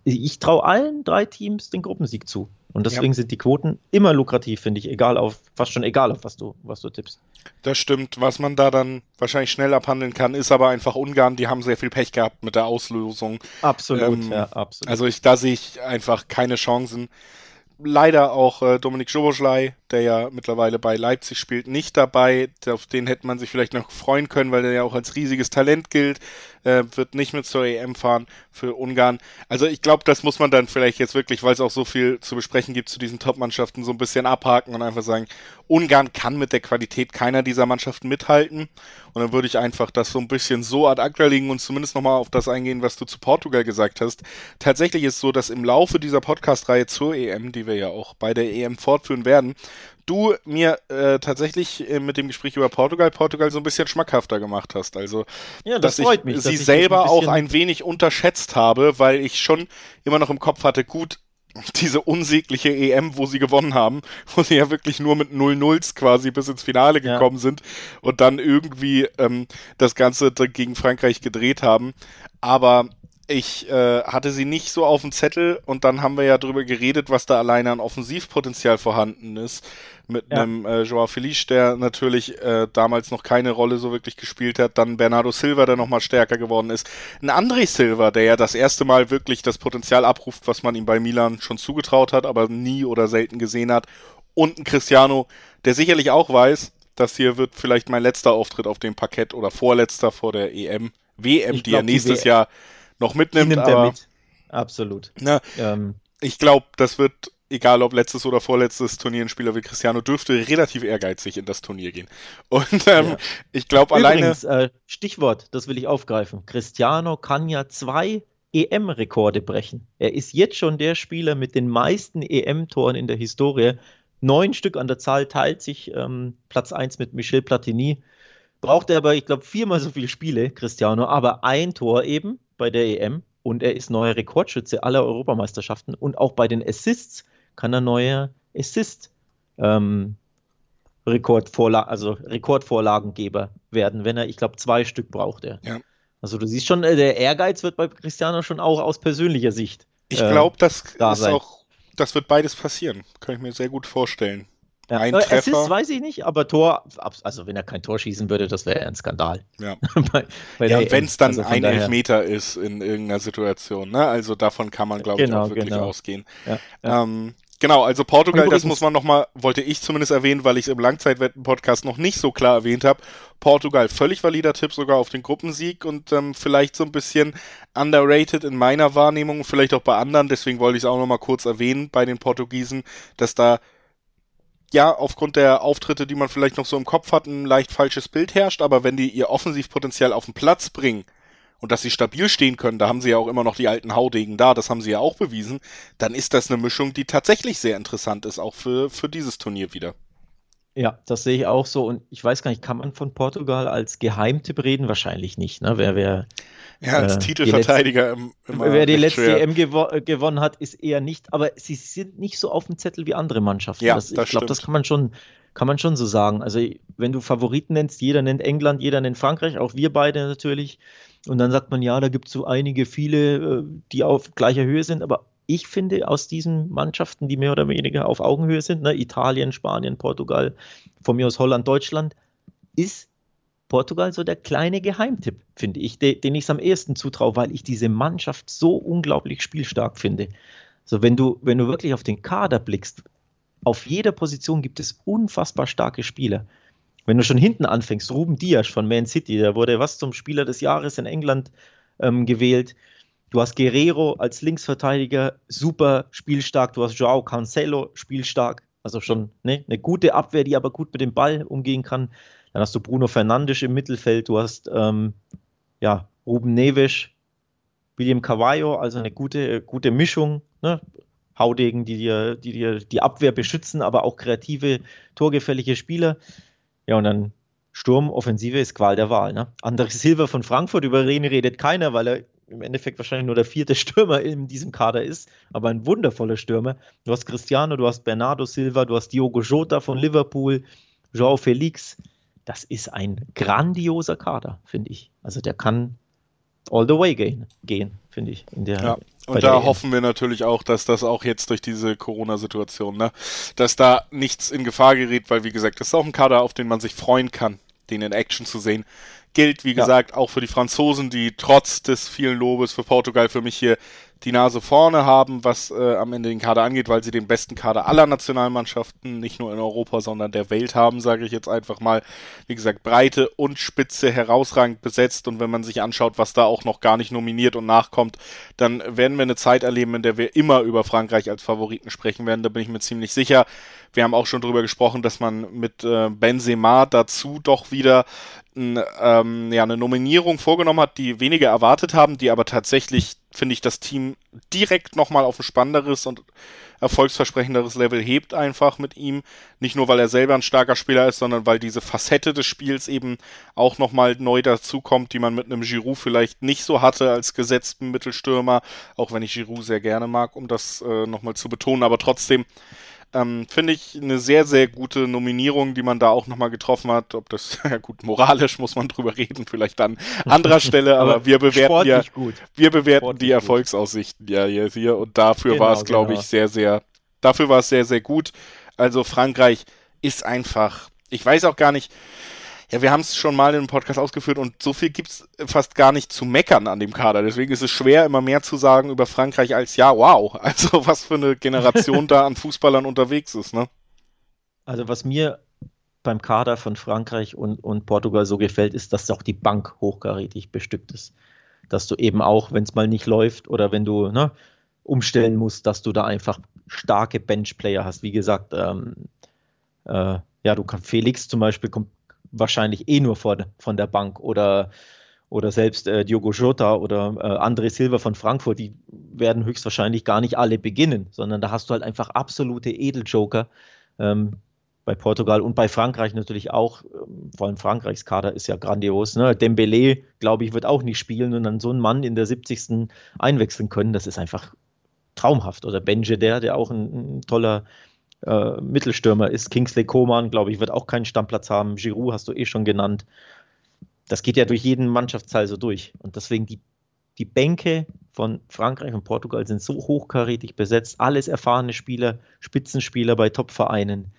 Ich traue allen drei Teams den Gruppensieg zu. Und deswegen ja. sind die Quoten immer lukrativ, finde ich, egal auf, fast schon egal auf was du, was du tippst. Das stimmt. Was man da dann wahrscheinlich schnell abhandeln kann, ist aber einfach Ungarn, die haben sehr viel Pech gehabt mit der Auslösung. Absolut, ähm, ja, absolut. Also ich, da sehe ich einfach keine Chancen leider auch äh, Dominik Schoboschlei, der ja mittlerweile bei Leipzig spielt, nicht dabei. Auf den hätte man sich vielleicht noch freuen können, weil der ja auch als riesiges Talent gilt. Äh, wird nicht mit zur EM fahren für Ungarn. Also ich glaube, das muss man dann vielleicht jetzt wirklich, weil es auch so viel zu besprechen gibt zu diesen Top-Mannschaften, so ein bisschen abhaken und einfach sagen, Ungarn kann mit der Qualität keiner dieser Mannschaften mithalten. Und dann würde ich einfach das so ein bisschen so ad acta legen und zumindest nochmal auf das eingehen, was du zu Portugal gesagt hast. Tatsächlich ist so, dass im Laufe dieser Podcast-Reihe zur EM, die wir ja auch bei der EM fortführen werden, du mir äh, tatsächlich äh, mit dem Gespräch über Portugal, Portugal so ein bisschen schmackhafter gemacht hast. Also, ja, das dass freut ich mich, sie selber ein auch ein wenig unterschätzt habe, weil ich schon immer noch im Kopf hatte, gut, diese unsägliche EM, wo sie gewonnen haben, wo sie ja wirklich nur mit 0-0s quasi bis ins Finale gekommen ja. sind und dann irgendwie ähm, das Ganze gegen Frankreich gedreht haben. Aber ich äh, hatte sie nicht so auf dem Zettel und dann haben wir ja drüber geredet, was da alleine an Offensivpotenzial vorhanden ist. Mit ja. einem äh, Joao Felice, der natürlich äh, damals noch keine Rolle so wirklich gespielt hat. Dann Bernardo Silva, der nochmal stärker geworden ist. Ein André Silva, der ja das erste Mal wirklich das Potenzial abruft, was man ihm bei Milan schon zugetraut hat, aber nie oder selten gesehen hat. Und ein Cristiano, der sicherlich auch weiß, das hier wird vielleicht mein letzter Auftritt auf dem Parkett oder vorletzter vor der EM, WM, ich die glaub, er nächstes die Jahr noch mitnimmt. Nimmt aber, mit. Absolut. Na, ähm. Ich glaube, das wird, egal ob letztes oder vorletztes Turnier, ein Spieler wie Cristiano dürfte relativ ehrgeizig in das Turnier gehen. Und ähm, ja. ich glaube alleine. Äh, Stichwort, das will ich aufgreifen. Cristiano kann ja zwei EM-Rekorde brechen. Er ist jetzt schon der Spieler mit den meisten EM-Toren in der Historie. Neun Stück an der Zahl teilt sich ähm, Platz 1 mit Michel Platini. Braucht er aber, ich glaube, viermal so viele Spiele, Cristiano, aber ein Tor eben bei der EM und er ist neuer Rekordschütze aller Europameisterschaften und auch bei den Assists kann er neuer Assist ähm, Rekordvorla also Rekordvorlagengeber werden, wenn er, ich glaube, zwei Stück braucht er. Ja. Also du siehst schon, äh, der Ehrgeiz wird bei Cristiano schon auch aus persönlicher Sicht. Ich glaube, das da ist sein. auch, das wird beides passieren. Kann ich mir sehr gut vorstellen. Ja, ein Treffer. Assist weiß ich nicht, aber Tor, also wenn er kein Tor schießen würde, das wäre ein Skandal. Ja, bei, bei ja wenn es dann also ein daher. Elfmeter ist in irgendeiner Situation, ne? Also davon kann man, glaube genau, ich, auch wirklich genau. ausgehen. Ja. Ähm, genau, also Portugal, das muss man nochmal, wollte ich zumindest erwähnen, weil ich es im Langzeitwetten-Podcast noch nicht so klar erwähnt habe. Portugal, völlig valider Tipp sogar auf den Gruppensieg und ähm, vielleicht so ein bisschen underrated in meiner Wahrnehmung, vielleicht auch bei anderen, deswegen wollte ich es auch nochmal kurz erwähnen bei den Portugiesen, dass da ja, aufgrund der Auftritte, die man vielleicht noch so im Kopf hat, ein leicht falsches Bild herrscht, aber wenn die ihr Offensivpotenzial auf den Platz bringen und dass sie stabil stehen können, da haben sie ja auch immer noch die alten Haudegen da, das haben sie ja auch bewiesen, dann ist das eine Mischung, die tatsächlich sehr interessant ist, auch für, für dieses Turnier wieder. Ja, das sehe ich auch so. Und ich weiß gar nicht, kann man von Portugal als Geheimtipp reden? Wahrscheinlich nicht. Ne? Wer, wer, ja, als äh, Titelverteidiger im, Wer die letzte schwer. EM gewo gewonnen hat, ist eher nicht. Aber sie sind nicht so auf dem Zettel wie andere Mannschaften. Ja, das, das ich glaube, das kann man schon, kann man schon so sagen. Also, wenn du Favoriten nennst, jeder nennt England, jeder nennt Frankreich, auch wir beide natürlich. Und dann sagt man, ja, da gibt es so einige, viele, äh, die auf gleicher Höhe sind. Aber ich finde, aus diesen Mannschaften, die mehr oder weniger auf Augenhöhe sind, ne, Italien, Spanien, Portugal, von mir aus Holland, Deutschland, ist Portugal so der kleine Geheimtipp, finde ich, den ich es am ehesten zutraue, weil ich diese Mannschaft so unglaublich spielstark finde. So, wenn du, wenn du wirklich auf den Kader blickst, auf jeder Position gibt es unfassbar starke Spieler. Wenn du schon hinten anfängst, Ruben Dias von Man City, der wurde was zum Spieler des Jahres in England ähm, gewählt. Du hast Guerrero als Linksverteidiger, super spielstark. Du hast Joao Cancelo, spielstark. Also schon ne, eine gute Abwehr, die aber gut mit dem Ball umgehen kann. Dann hast du Bruno Fernandes im Mittelfeld. Du hast ähm, ja, Ruben Neves, William Cavallo, also eine gute, gute Mischung. Ne? Haudegen, die dir, die dir die Abwehr beschützen, aber auch kreative, torgefällige Spieler. Ja, und dann Sturm, Offensive ist Qual der Wahl. Ne? André Silva von Frankfurt, über den redet keiner, weil er im Endeffekt wahrscheinlich nur der vierte Stürmer in diesem Kader ist, aber ein wundervoller Stürmer. Du hast Cristiano, du hast Bernardo Silva, du hast Diogo Jota von Liverpool, Joao Felix. Das ist ein grandioser Kader, finde ich. Also der kann all the way gehen, gehen finde ich. Der, ja. Und da hoffen wir natürlich auch, dass das auch jetzt durch diese Corona-Situation, ne, dass da nichts in Gefahr gerät, weil wie gesagt, das ist auch ein Kader, auf den man sich freuen kann, den in Action zu sehen gilt, wie gesagt, auch für die Franzosen, die trotz des vielen Lobes für Portugal für mich hier die Nase vorne haben, was äh, am Ende den Kader angeht, weil sie den besten Kader aller Nationalmannschaften, nicht nur in Europa, sondern der Welt haben, sage ich jetzt einfach mal. Wie gesagt, Breite und Spitze herausragend besetzt und wenn man sich anschaut, was da auch noch gar nicht nominiert und nachkommt, dann werden wir eine Zeit erleben, in der wir immer über Frankreich als Favoriten sprechen werden, da bin ich mir ziemlich sicher. Wir haben auch schon darüber gesprochen, dass man mit äh, Benzema dazu doch wieder ähm, ja, eine Nominierung vorgenommen hat, die wenige erwartet haben, die aber tatsächlich, finde ich, das Team direkt nochmal auf ein spannenderes und erfolgsversprechenderes Level hebt einfach mit ihm. Nicht nur, weil er selber ein starker Spieler ist, sondern weil diese Facette des Spiels eben auch nochmal neu dazukommt, die man mit einem Giroud vielleicht nicht so hatte als gesetzten Mittelstürmer, auch wenn ich Giroud sehr gerne mag, um das äh, nochmal zu betonen, aber trotzdem ähm, Finde ich eine sehr, sehr gute Nominierung, die man da auch nochmal getroffen hat. Ob das, ja gut, moralisch muss man drüber reden, vielleicht an anderer Stelle, aber, aber wir bewerten ja, gut. wir bewerten sportlich die Erfolgsaussichten ja jetzt hier und dafür genau, war es, glaube genau. ich, sehr, sehr, dafür war es sehr, sehr gut. Also Frankreich ist einfach, ich weiß auch gar nicht, ja, wir haben es schon mal in einem Podcast ausgeführt und so viel gibt es fast gar nicht zu meckern an dem Kader. Deswegen ist es schwer, immer mehr zu sagen über Frankreich als ja, wow. Also was für eine Generation da an Fußballern unterwegs ist, ne? Also was mir beim Kader von Frankreich und, und Portugal so gefällt, ist, dass auch die Bank hochkarätig bestückt ist. Dass du eben auch, wenn es mal nicht läuft oder wenn du ne, umstellen musst, dass du da einfach starke Benchplayer hast. Wie gesagt, ähm, äh, ja, du kannst Felix zum Beispiel kommt wahrscheinlich eh nur von, von der Bank oder, oder selbst äh, Diogo Jota oder äh, André Silva von Frankfurt, die werden höchstwahrscheinlich gar nicht alle beginnen, sondern da hast du halt einfach absolute Edeljoker. Ähm, bei Portugal und bei Frankreich natürlich auch, ähm, vor allem Frankreichs Kader ist ja grandios. Ne? Dembele, glaube ich, wird auch nicht spielen und dann so einen Mann in der 70. einwechseln können, das ist einfach traumhaft. Oder Benje, der, der auch ein, ein toller äh, Mittelstürmer ist. Kingsley Coman, glaube ich, wird auch keinen Stammplatz haben. Giroud hast du eh schon genannt. Das geht ja durch jeden Mannschaftsteil so durch. Und deswegen die, die Bänke von Frankreich und Portugal sind so hochkarätig besetzt. Alles erfahrene Spieler, Spitzenspieler bei Top-Vereinen.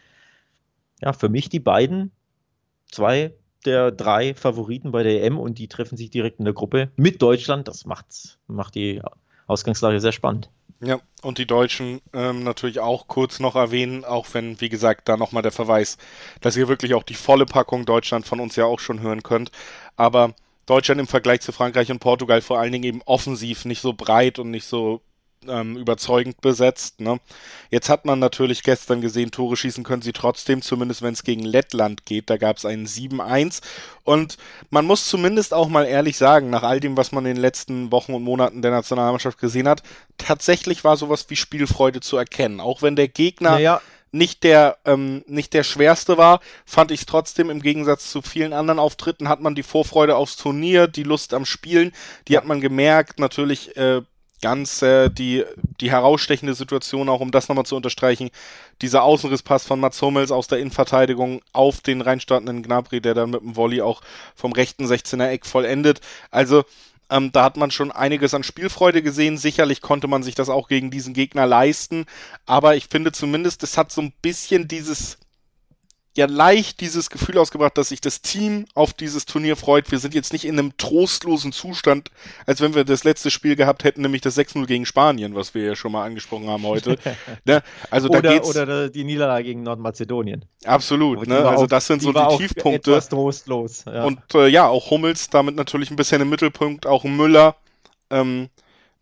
Ja, für mich die beiden, zwei der drei Favoriten bei der EM und die treffen sich direkt in der Gruppe mit Deutschland. Das macht, macht die Ausgangslage sehr spannend. Ja, und die Deutschen ähm, natürlich auch kurz noch erwähnen, auch wenn, wie gesagt, da nochmal der Verweis, dass ihr wirklich auch die volle Packung Deutschland von uns ja auch schon hören könnt. Aber Deutschland im Vergleich zu Frankreich und Portugal vor allen Dingen eben offensiv nicht so breit und nicht so ähm, überzeugend besetzt. Ne? Jetzt hat man natürlich gestern gesehen, Tore schießen können sie trotzdem, zumindest wenn es gegen Lettland geht. Da gab es einen 7-1. Und man muss zumindest auch mal ehrlich sagen, nach all dem, was man in den letzten Wochen und Monaten der Nationalmannschaft gesehen hat, tatsächlich war sowas wie Spielfreude zu erkennen. Auch wenn der Gegner. Naja nicht der, ähm, nicht der schwerste war, fand ich es trotzdem im Gegensatz zu vielen anderen Auftritten hat man die Vorfreude aufs Turnier, die Lust am Spielen, die hat man gemerkt. Natürlich äh, ganz äh, die, die herausstechende Situation, auch um das nochmal zu unterstreichen, dieser Außenrisspass von Mats Hummels aus der Innenverteidigung auf den reinstartenden Gnabry, der dann mit dem Volley auch vom rechten 16er Eck vollendet. Also ähm, da hat man schon einiges an Spielfreude gesehen. Sicherlich konnte man sich das auch gegen diesen Gegner leisten. Aber ich finde zumindest, es hat so ein bisschen dieses ja leicht dieses Gefühl ausgebracht, dass sich das Team auf dieses Turnier freut. Wir sind jetzt nicht in einem trostlosen Zustand, als wenn wir das letzte Spiel gehabt hätten, nämlich das 6-0 gegen Spanien, was wir ja schon mal angesprochen haben heute. ne? also oder, da geht's, oder die Niederlage gegen Nordmazedonien. Absolut, ne? also das sind die so die Tiefpunkte. Etwas trostlos. Ja. Und äh, ja, auch Hummels damit natürlich ein bisschen im Mittelpunkt, auch Müller. Ähm,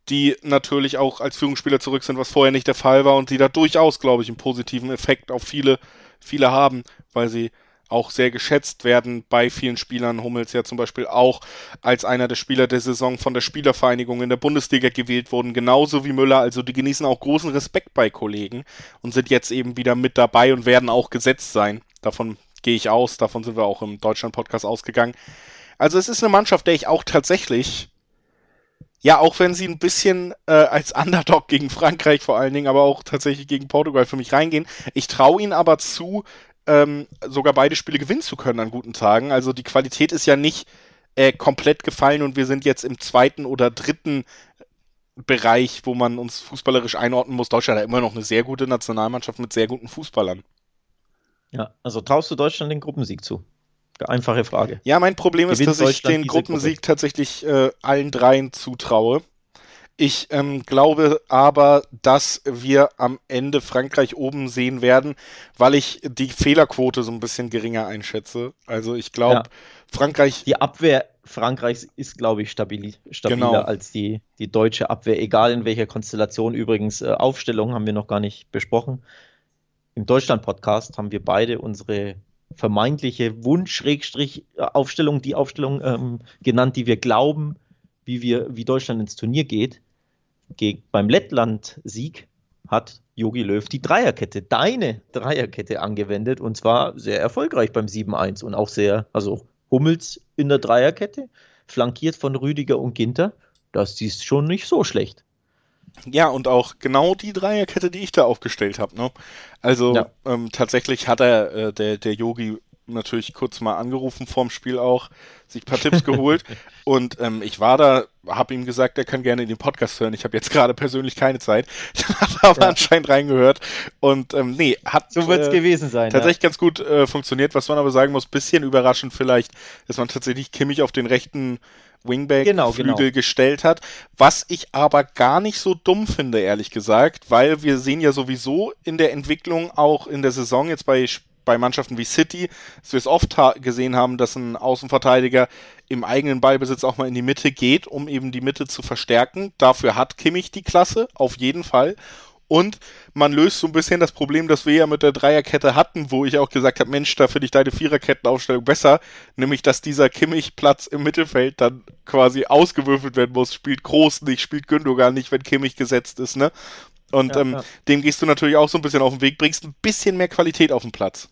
die natürlich auch als Führungsspieler zurück sind, was vorher nicht der Fall war und die da durchaus, glaube ich, einen positiven Effekt auf viele viele haben, weil sie auch sehr geschätzt werden bei vielen Spielern. Hummels ja zum Beispiel auch als einer der Spieler der Saison von der Spielervereinigung in der Bundesliga gewählt wurden, genauso wie Müller. Also die genießen auch großen Respekt bei Kollegen und sind jetzt eben wieder mit dabei und werden auch gesetzt sein. Davon gehe ich aus, davon sind wir auch im Deutschland-Podcast ausgegangen. Also es ist eine Mannschaft, der ich auch tatsächlich ja, auch wenn sie ein bisschen äh, als Underdog gegen Frankreich vor allen Dingen, aber auch tatsächlich gegen Portugal für mich reingehen. Ich traue ihnen aber zu, ähm, sogar beide Spiele gewinnen zu können an guten Tagen. Also die Qualität ist ja nicht äh, komplett gefallen und wir sind jetzt im zweiten oder dritten Bereich, wo man uns fußballerisch einordnen muss. Deutschland hat immer noch eine sehr gute Nationalmannschaft mit sehr guten Fußballern. Ja, also traust du Deutschland den Gruppensieg zu? Einfache Frage. Ja, mein Problem Gewinnt ist, dass ich den Gruppensieg Gruppe? tatsächlich äh, allen dreien zutraue. Ich ähm, glaube aber, dass wir am Ende Frankreich oben sehen werden, weil ich die Fehlerquote so ein bisschen geringer einschätze. Also ich glaube, ja. Frankreich. Die Abwehr Frankreichs ist, glaube ich, stabil, stabiler genau. als die, die deutsche Abwehr, egal in welcher Konstellation. Übrigens, äh, Aufstellung haben wir noch gar nicht besprochen. Im Deutschland-Podcast haben wir beide unsere vermeintliche Wunsch-Aufstellung, die Aufstellung ähm, genannt, die wir glauben, wie, wir, wie Deutschland ins Turnier geht. Ge beim Lettland-Sieg hat Jogi Löw die Dreierkette, deine Dreierkette angewendet und zwar sehr erfolgreich beim 7-1 und auch sehr, also Hummels in der Dreierkette, flankiert von Rüdiger und Ginter. Das ist schon nicht so schlecht. Ja, und auch genau die Dreierkette, die ich da aufgestellt habe. Ne? Also ja. ähm, tatsächlich hat er, äh, der, der Yogi, natürlich kurz mal angerufen vorm Spiel auch, sich ein paar Tipps geholt. Und ähm, ich war da, habe ihm gesagt, er kann gerne in den Podcast hören. Ich habe jetzt gerade persönlich keine Zeit. hat aber ja. anscheinend reingehört. Und ähm, nee, hat so wird's äh, gewesen sein. Tatsächlich ja. ganz gut äh, funktioniert. Was man aber sagen muss, bisschen überraschend vielleicht, dass man tatsächlich Kimmich auf den rechten Wingback-Flügel genau, genau. gestellt hat. Was ich aber gar nicht so dumm finde, ehrlich gesagt, weil wir sehen ja sowieso in der Entwicklung auch in der Saison jetzt bei bei Mannschaften wie City, dass wir es oft ha gesehen haben, dass ein Außenverteidiger im eigenen Ballbesitz auch mal in die Mitte geht, um eben die Mitte zu verstärken. Dafür hat Kimmich die Klasse, auf jeden Fall. Und man löst so ein bisschen das Problem, das wir ja mit der Dreierkette hatten, wo ich auch gesagt habe, Mensch, da finde ich deine Viererkettenaufstellung besser, nämlich dass dieser Kimmich-Platz im Mittelfeld dann quasi ausgewürfelt werden muss. Spielt Groß nicht, spielt Gündogan nicht, wenn Kimmich gesetzt ist, ne? Und ja, ähm, ja. dem gehst du natürlich auch so ein bisschen auf den Weg, bringst ein bisschen mehr Qualität auf den Platz.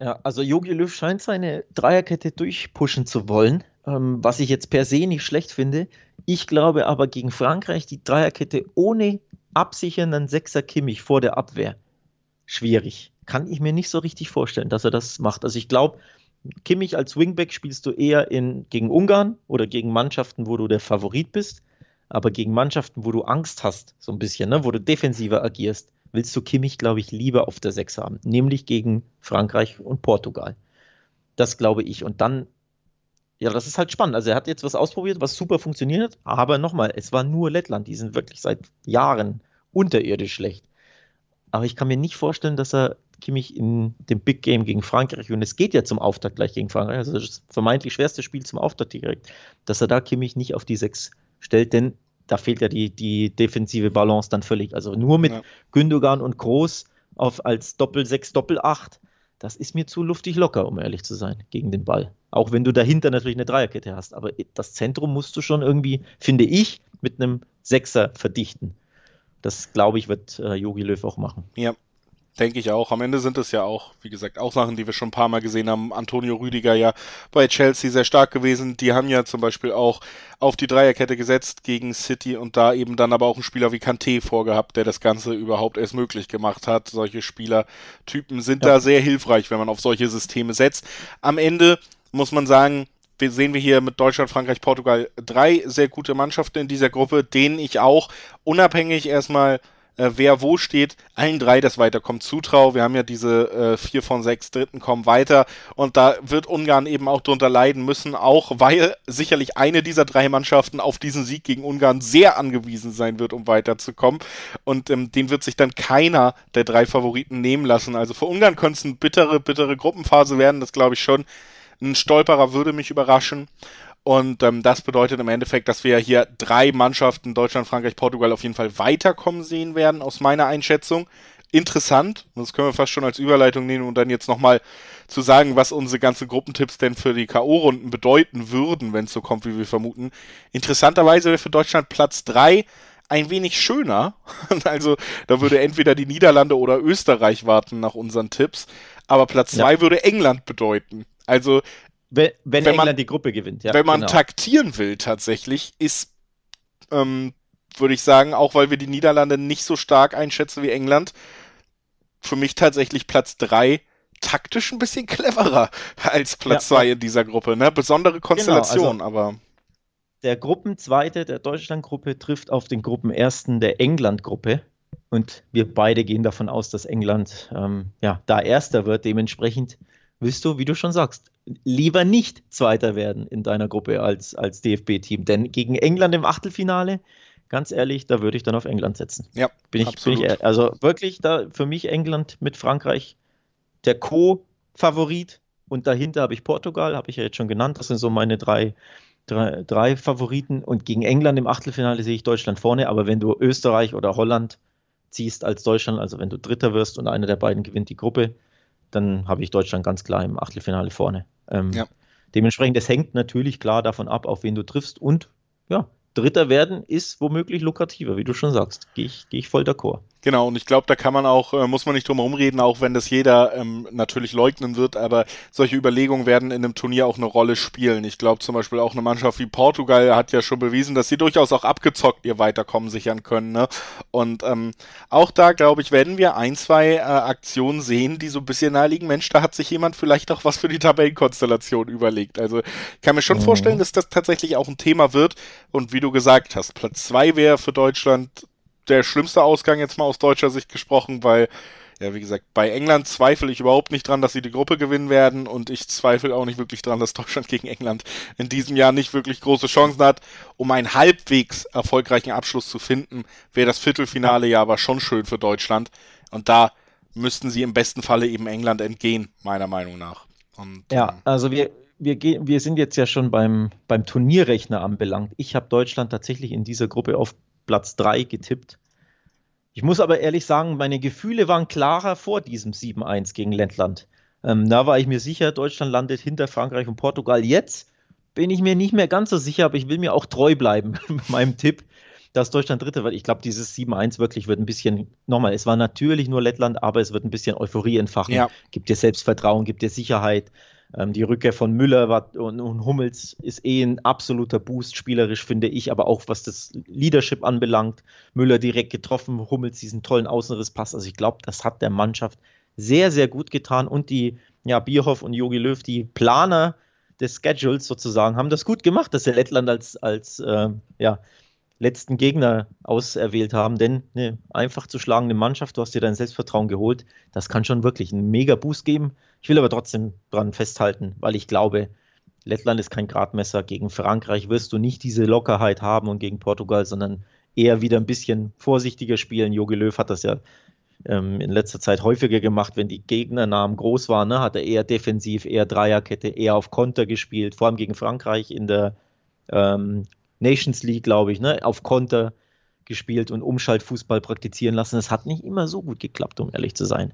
Ja, also Jogi Löw scheint seine Dreierkette durchpushen zu wollen, ähm, was ich jetzt per se nicht schlecht finde. Ich glaube aber gegen Frankreich die Dreierkette ohne absichernden Sechser Kimmich vor der Abwehr schwierig. Kann ich mir nicht so richtig vorstellen, dass er das macht. Also ich glaube, Kimmich als Wingback spielst du eher in, gegen Ungarn oder gegen Mannschaften, wo du der Favorit bist. Aber gegen Mannschaften, wo du Angst hast, so ein bisschen, ne, wo du defensiver agierst, willst du Kimmich, glaube ich, lieber auf der Sechs haben. Nämlich gegen Frankreich und Portugal. Das glaube ich. Und dann ja, das ist halt spannend. Also er hat jetzt was ausprobiert, was super funktioniert, aber nochmal, es war nur Lettland, die sind wirklich seit Jahren unterirdisch schlecht. Aber ich kann mir nicht vorstellen, dass er Kimmich in dem Big Game gegen Frankreich, und es geht ja zum Auftakt gleich gegen Frankreich, also das vermeintlich schwerste Spiel zum Auftakt direkt, dass er da Kimmich nicht auf die Sechs stellt, denn da fehlt ja die, die defensive Balance dann völlig. Also nur mit ja. Gündogan und Groß auf, als Doppel-6, Doppel-8, das ist mir zu luftig locker, um ehrlich zu sein, gegen den Ball. Auch wenn du dahinter natürlich eine Dreierkette hast. Aber das Zentrum musst du schon irgendwie, finde ich, mit einem Sechser verdichten. Das, glaube ich, wird Jogi äh, Löw auch machen. Ja, Denke ich auch. Am Ende sind es ja auch, wie gesagt, auch Sachen, die wir schon ein paar Mal gesehen haben. Antonio Rüdiger ja bei Chelsea sehr stark gewesen. Die haben ja zum Beispiel auch auf die Dreierkette gesetzt gegen City und da eben dann aber auch einen Spieler wie Kanté vorgehabt, der das Ganze überhaupt erst möglich gemacht hat. Solche Spielertypen sind ja. da sehr hilfreich, wenn man auf solche Systeme setzt. Am Ende muss man sagen, wir sehen wir hier mit Deutschland, Frankreich, Portugal drei sehr gute Mannschaften in dieser Gruppe, denen ich auch unabhängig erstmal äh, wer wo steht, allen drei das Weiterkommen zutraue. Wir haben ja diese äh, vier von sechs Dritten kommen weiter und da wird Ungarn eben auch drunter leiden müssen, auch weil sicherlich eine dieser drei Mannschaften auf diesen Sieg gegen Ungarn sehr angewiesen sein wird, um weiterzukommen und ähm, den wird sich dann keiner der drei Favoriten nehmen lassen. Also für Ungarn könnte es eine bittere, bittere Gruppenphase werden, das glaube ich schon. Ein Stolperer würde mich überraschen. Und ähm, das bedeutet im Endeffekt, dass wir hier drei Mannschaften, Deutschland, Frankreich, Portugal, auf jeden Fall weiterkommen sehen werden, aus meiner Einschätzung. Interessant, das können wir fast schon als Überleitung nehmen und dann jetzt nochmal zu sagen, was unsere ganzen Gruppentipps denn für die K.O.-Runden bedeuten würden, wenn es so kommt, wie wir vermuten. Interessanterweise wäre für Deutschland Platz drei ein wenig schöner. also da würde entweder die Niederlande oder Österreich warten nach unseren Tipps. Aber Platz zwei ja. würde England bedeuten. Also wenn, wenn, wenn England man, die Gruppe gewinnt, ja. Wenn man genau. taktieren will, tatsächlich, ist, ähm, würde ich sagen, auch weil wir die Niederlande nicht so stark einschätzen wie England, für mich tatsächlich Platz 3 taktisch ein bisschen cleverer als Platz 2 ja. in dieser Gruppe. Ne? Besondere Konstellation, genau, also aber. Der Gruppenzweite der Deutschlandgruppe trifft auf den Gruppenersten der England-Gruppe. Und wir beide gehen davon aus, dass England ähm, ja, da Erster wird. Dementsprechend willst du, wie du schon sagst, lieber nicht Zweiter werden in deiner Gruppe als, als DFB-Team. Denn gegen England im Achtelfinale, ganz ehrlich, da würde ich dann auf England setzen. Ja, bin ich, absolut. Bin ich, also wirklich, da für mich England mit Frankreich der Co-Favorit. Und dahinter habe ich Portugal, habe ich ja jetzt schon genannt. Das sind so meine drei, drei, drei Favoriten. Und gegen England im Achtelfinale sehe ich Deutschland vorne. Aber wenn du Österreich oder Holland ziehst als Deutschland, also wenn du Dritter wirst und einer der beiden gewinnt die Gruppe, dann habe ich Deutschland ganz klar im Achtelfinale vorne. Ähm, ja. Dementsprechend, es hängt natürlich klar davon ab, auf wen du triffst und ja, Dritter werden ist womöglich lukrativer, wie du schon sagst. Gehe ich, geh ich voll d'accord. Genau, und ich glaube, da kann man auch, äh, muss man nicht drum herum reden, auch wenn das jeder ähm, natürlich leugnen wird, aber solche Überlegungen werden in einem Turnier auch eine Rolle spielen. Ich glaube zum Beispiel auch eine Mannschaft wie Portugal hat ja schon bewiesen, dass sie durchaus auch abgezockt ihr Weiterkommen sichern können. Ne? Und ähm, auch da, glaube ich, werden wir ein, zwei äh, Aktionen sehen, die so ein bisschen naheliegen. Mensch, da hat sich jemand vielleicht auch was für die Tabellenkonstellation überlegt. Also ich kann mir schon mhm. vorstellen, dass das tatsächlich auch ein Thema wird. Und wie du gesagt hast, Platz zwei wäre für Deutschland der schlimmste Ausgang jetzt mal aus deutscher Sicht gesprochen, weil, ja, wie gesagt, bei England zweifle ich überhaupt nicht dran, dass sie die Gruppe gewinnen werden und ich zweifle auch nicht wirklich dran, dass Deutschland gegen England in diesem Jahr nicht wirklich große Chancen hat. Um einen halbwegs erfolgreichen Abschluss zu finden, wäre das Viertelfinale ja aber schon schön für Deutschland und da müssten sie im besten Falle eben England entgehen, meiner Meinung nach. Und, ja, ähm, also wir, wir, gehen, wir sind jetzt ja schon beim, beim Turnierrechner anbelangt. Ich habe Deutschland tatsächlich in dieser Gruppe auf Platz 3 getippt. Ich muss aber ehrlich sagen, meine Gefühle waren klarer vor diesem 7-1 gegen Lettland. Ähm, da war ich mir sicher, Deutschland landet hinter Frankreich und Portugal. Jetzt bin ich mir nicht mehr ganz so sicher, aber ich will mir auch treu bleiben mit meinem Tipp, dass Deutschland Dritte wird. Ich glaube, dieses 7-1 wirklich wird ein bisschen, nochmal, es war natürlich nur Lettland, aber es wird ein bisschen Euphorie entfachen. Ja. Gibt dir Selbstvertrauen, gibt dir Sicherheit. Ähm, die Rückkehr von Müller war, und, Hummels ist eh ein absoluter Boost, spielerisch finde ich, aber auch was das Leadership anbelangt. Müller direkt getroffen, Hummels diesen tollen Außenrisspass. Also ich glaube, das hat der Mannschaft sehr, sehr gut getan und die, ja, Bierhoff und Jogi Löw, die Planer des Schedules sozusagen, haben das gut gemacht, dass sie Lettland als, als äh, ja, letzten Gegner auserwählt haben, denn eine einfach zu schlagende Mannschaft, du hast dir dein Selbstvertrauen geholt, das kann schon wirklich einen mega Boost geben. Ich will aber trotzdem dran festhalten, weil ich glaube, Lettland ist kein Gradmesser. Gegen Frankreich wirst du nicht diese Lockerheit haben und gegen Portugal, sondern eher wieder ein bisschen vorsichtiger spielen. Jogi Löw hat das ja ähm, in letzter Zeit häufiger gemacht, wenn die Gegnernamen groß waren, ne, hat er eher defensiv, eher Dreierkette, eher auf Konter gespielt, vor allem gegen Frankreich in der ähm, Nations League, glaube ich, ne, auf Konter gespielt und Umschaltfußball praktizieren lassen. Das hat nicht immer so gut geklappt, um ehrlich zu sein.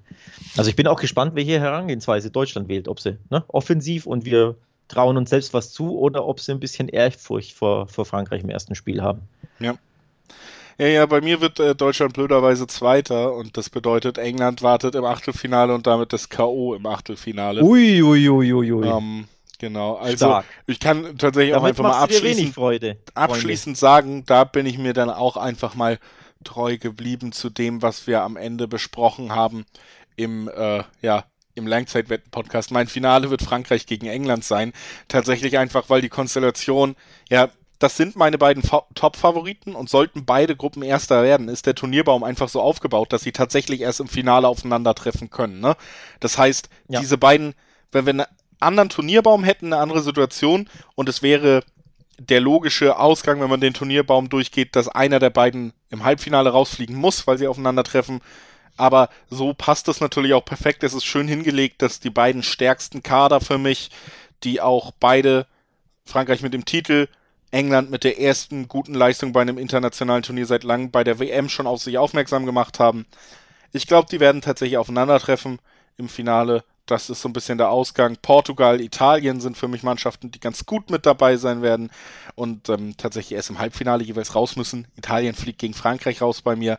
Also ich bin auch gespannt, hier Herangehensweise Deutschland wählt, ob sie ne, offensiv und wir trauen uns selbst was zu oder ob sie ein bisschen Ehrfurcht vor, vor Frankreich im ersten Spiel haben. Ja. Ja, ja, bei mir wird äh, Deutschland blöderweise Zweiter und das bedeutet, England wartet im Achtelfinale und damit das K.O. im Achtelfinale. Ui, ui, ui, ui, ui. Ähm, genau, also Stark. ich kann tatsächlich Damit auch einfach mal abschließend, Freude, abschließend sagen, da bin ich mir dann auch einfach mal treu geblieben zu dem, was wir am Ende besprochen haben im, äh, ja, im Langzeitwetten-Podcast. Mein Finale wird Frankreich gegen England sein. Tatsächlich einfach, weil die Konstellation, ja, das sind meine beiden Top-Favoriten und sollten beide Gruppen Erster werden, ist der Turnierbaum einfach so aufgebaut, dass sie tatsächlich erst im Finale aufeinandertreffen können. Ne? Das heißt, ja. diese beiden, wenn wir anderen Turnierbaum hätten, eine andere Situation und es wäre der logische Ausgang, wenn man den Turnierbaum durchgeht, dass einer der beiden im Halbfinale rausfliegen muss, weil sie aufeinandertreffen. Aber so passt es natürlich auch perfekt. Es ist schön hingelegt, dass die beiden stärksten Kader für mich, die auch beide Frankreich mit dem Titel England mit der ersten guten Leistung bei einem internationalen Turnier seit langem bei der WM schon auf sich aufmerksam gemacht haben. Ich glaube, die werden tatsächlich aufeinandertreffen im Finale. Das ist so ein bisschen der Ausgang. Portugal, Italien sind für mich Mannschaften, die ganz gut mit dabei sein werden und ähm, tatsächlich erst im Halbfinale jeweils raus müssen. Italien fliegt gegen Frankreich raus bei mir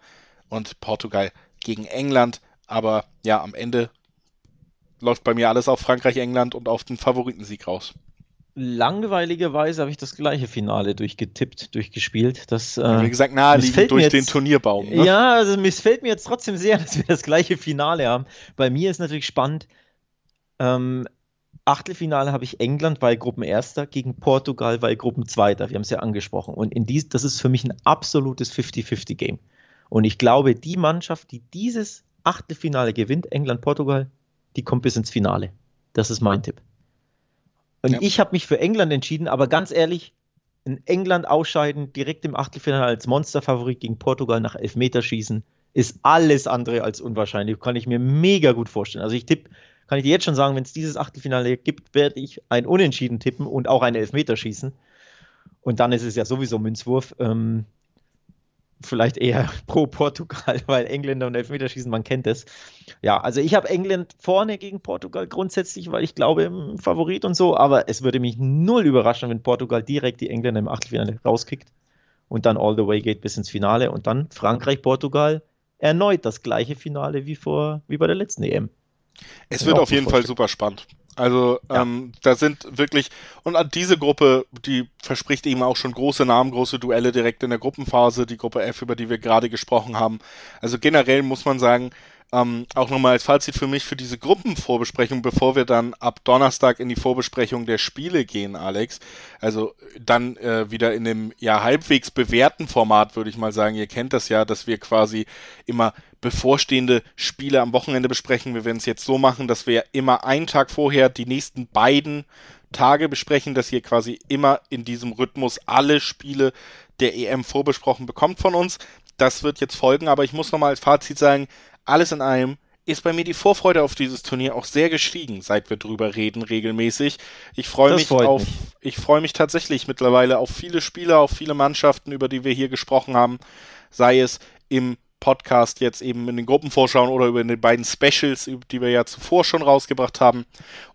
und Portugal gegen England. Aber ja, am Ende läuft bei mir alles auf Frankreich, England und auf den Favoritensieg raus langweiligerweise habe ich das gleiche Finale durchgetippt, durchgespielt. Das, äh, Wie gesagt, naheliegend durch jetzt, den Turnierbaum. Ne? Ja, also missfällt mir jetzt trotzdem sehr, dass wir das gleiche Finale haben. Bei mir ist natürlich spannend. Ähm, Achtelfinale habe ich England, weil Gruppenerster, gegen Portugal, weil Gruppenzweiter. Wir haben es ja angesprochen. Und in dies, das ist für mich ein absolutes 50-50-Game. Und ich glaube, die Mannschaft, die dieses Achtelfinale gewinnt, England, Portugal, die kommt bis ins Finale. Das ist mein Tipp. Und ja. ich habe mich für England entschieden, aber ganz ehrlich, in England ausscheiden, direkt im Achtelfinale als Monsterfavorit gegen Portugal nach Elfmeterschießen, ist alles andere als unwahrscheinlich. Kann ich mir mega gut vorstellen. Also ich tippe, kann ich dir jetzt schon sagen, wenn es dieses Achtelfinale gibt, werde ich ein Unentschieden tippen und auch einen Elfmeterschießen. Und dann ist es ja sowieso Münzwurf. Ähm, vielleicht eher pro Portugal, weil Engländer und Elfmeterschießen, man kennt es. Ja, also ich habe England vorne gegen Portugal grundsätzlich, weil ich glaube, im Favorit und so, aber es würde mich null überraschen, wenn Portugal direkt die Engländer im Achtelfinale rauskickt und dann all the way geht bis ins Finale und dann Frankreich, Portugal erneut das gleiche Finale wie vor, wie bei der letzten EM. Es wird auf jeden Fall super spannend. Also ja. ähm, da sind wirklich, und an diese Gruppe, die verspricht eben auch schon große Namen, große Duelle direkt in der Gruppenphase, die Gruppe F, über die wir gerade gesprochen haben. Also generell muss man sagen, ähm, auch nochmal als Fazit für mich für diese Gruppenvorbesprechung, bevor wir dann ab Donnerstag in die Vorbesprechung der Spiele gehen, Alex. Also dann äh, wieder in dem ja halbwegs bewährten Format, würde ich mal sagen. Ihr kennt das ja, dass wir quasi immer bevorstehende Spiele am Wochenende besprechen. Wir werden es jetzt so machen, dass wir immer einen Tag vorher die nächsten beiden Tage besprechen, dass ihr quasi immer in diesem Rhythmus alle Spiele der EM vorbesprochen bekommt von uns. Das wird jetzt folgen, aber ich muss nochmal als Fazit sagen, alles in allem ist bei mir die Vorfreude auf dieses Turnier auch sehr gestiegen, seit wir drüber reden regelmäßig. Ich freue mich auf, mich. ich freue mich tatsächlich mittlerweile auf viele Spieler, auf viele Mannschaften, über die wir hier gesprochen haben, sei es im Podcast jetzt eben in den Gruppenvorschauen oder über die beiden Specials, die wir ja zuvor schon rausgebracht haben.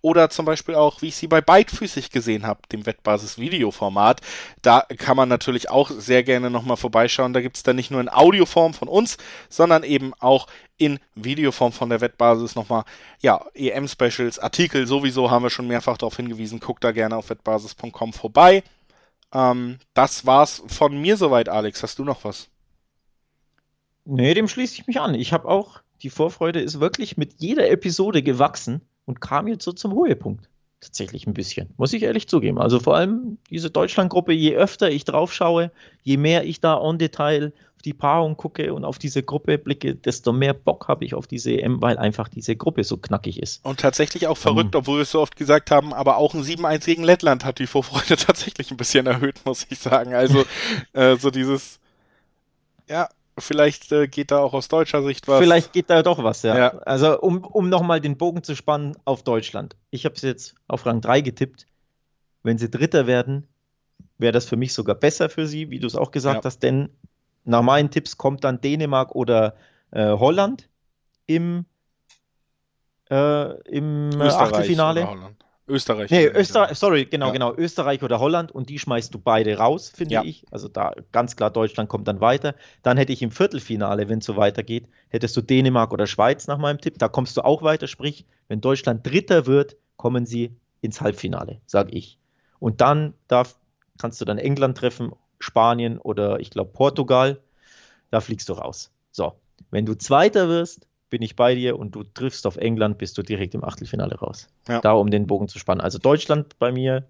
Oder zum Beispiel auch, wie ich sie bei Beidfüßig gesehen habe, dem Wettbasis-Videoformat. Da kann man natürlich auch sehr gerne nochmal vorbeischauen. Da gibt es dann nicht nur in Audioform von uns, sondern eben auch in Videoform von der Wettbasis nochmal, ja, EM-Specials, Artikel sowieso haben wir schon mehrfach darauf hingewiesen. Guckt da gerne auf wettbasis.com vorbei. Ähm, das war's von mir soweit, Alex. Hast du noch was? Nee, dem schließe ich mich an. Ich habe auch, die Vorfreude ist wirklich mit jeder Episode gewachsen und kam jetzt so zum Höhepunkt. Tatsächlich ein bisschen, muss ich ehrlich zugeben. Also vor allem diese Deutschlandgruppe, je öfter ich drauf schaue, je mehr ich da on Detail auf die Paarung gucke und auf diese Gruppe blicke, desto mehr Bock habe ich auf diese EM, weil einfach diese Gruppe so knackig ist. Und tatsächlich auch verrückt, um, obwohl wir es so oft gesagt haben, aber auch ein 7-1 gegen Lettland hat die Vorfreude tatsächlich ein bisschen erhöht, muss ich sagen. Also äh, so dieses, ja, vielleicht äh, geht da auch aus deutscher Sicht was. Vielleicht geht da doch was, ja. ja. Also, um, um nochmal den Bogen zu spannen auf Deutschland. Ich habe es jetzt auf Rang 3 getippt. Wenn sie Dritter werden, wäre das für mich sogar besser für sie, wie du es auch gesagt ja. hast, denn nach meinen Tipps kommt dann Dänemark oder äh, Holland im, äh, im Achtelfinale. Österreich. Nee, Österreich, sorry, genau, ja. genau. Österreich oder Holland und die schmeißt du beide raus, finde ja. ich. Also da ganz klar, Deutschland kommt dann weiter. Dann hätte ich im Viertelfinale, wenn es so weitergeht, hättest du Dänemark oder Schweiz nach meinem Tipp. Da kommst du auch weiter. Sprich, wenn Deutschland Dritter wird, kommen sie ins Halbfinale, sage ich. Und dann darf, kannst du dann England treffen, Spanien oder ich glaube Portugal. Da fliegst du raus. So, wenn du Zweiter wirst, bin ich bei dir und du triffst auf England, bist du direkt im Achtelfinale raus. Ja. Da, um den Bogen zu spannen. Also Deutschland bei mir,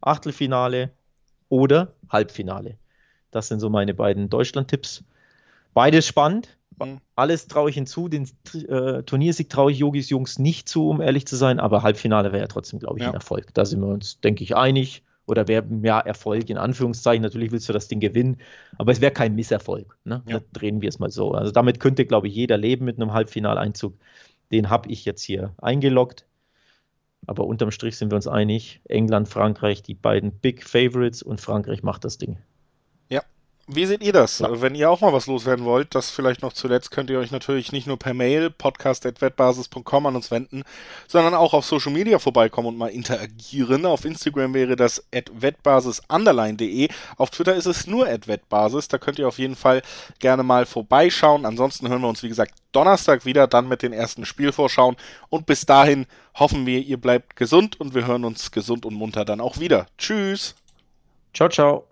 Achtelfinale oder Halbfinale. Das sind so meine beiden Deutschland-Tipps. Beides spannend. Mhm. Alles traue ich hinzu. Den äh, Turniersieg traue ich Yogis Jungs nicht zu, um ehrlich zu sein. Aber Halbfinale wäre ja trotzdem, glaube ich, ja. ein Erfolg. Da sind wir uns, denke ich, einig oder wäre ja Erfolg in Anführungszeichen. Natürlich willst du das Ding gewinnen, aber es wäre kein Misserfolg. Ne? Ja. Drehen wir es mal so. Also damit könnte, glaube ich, jeder leben mit einem Halbfinaleinzug. Den habe ich jetzt hier eingeloggt. Aber unterm Strich sind wir uns einig. England, Frankreich, die beiden Big Favorites und Frankreich macht das Ding. Wie seht ihr das? Ja. Wenn ihr auch mal was loswerden wollt, das vielleicht noch zuletzt, könnt ihr euch natürlich nicht nur per Mail podcast.wettbasis.com an uns wenden, sondern auch auf Social Media vorbeikommen und mal interagieren. Auf Instagram wäre das wettbasis_de. Auf Twitter ist es nur wettbasis. Da könnt ihr auf jeden Fall gerne mal vorbeischauen. Ansonsten hören wir uns, wie gesagt, Donnerstag wieder, dann mit den ersten Spielvorschauen. Und bis dahin hoffen wir, ihr bleibt gesund und wir hören uns gesund und munter dann auch wieder. Tschüss. Ciao, ciao.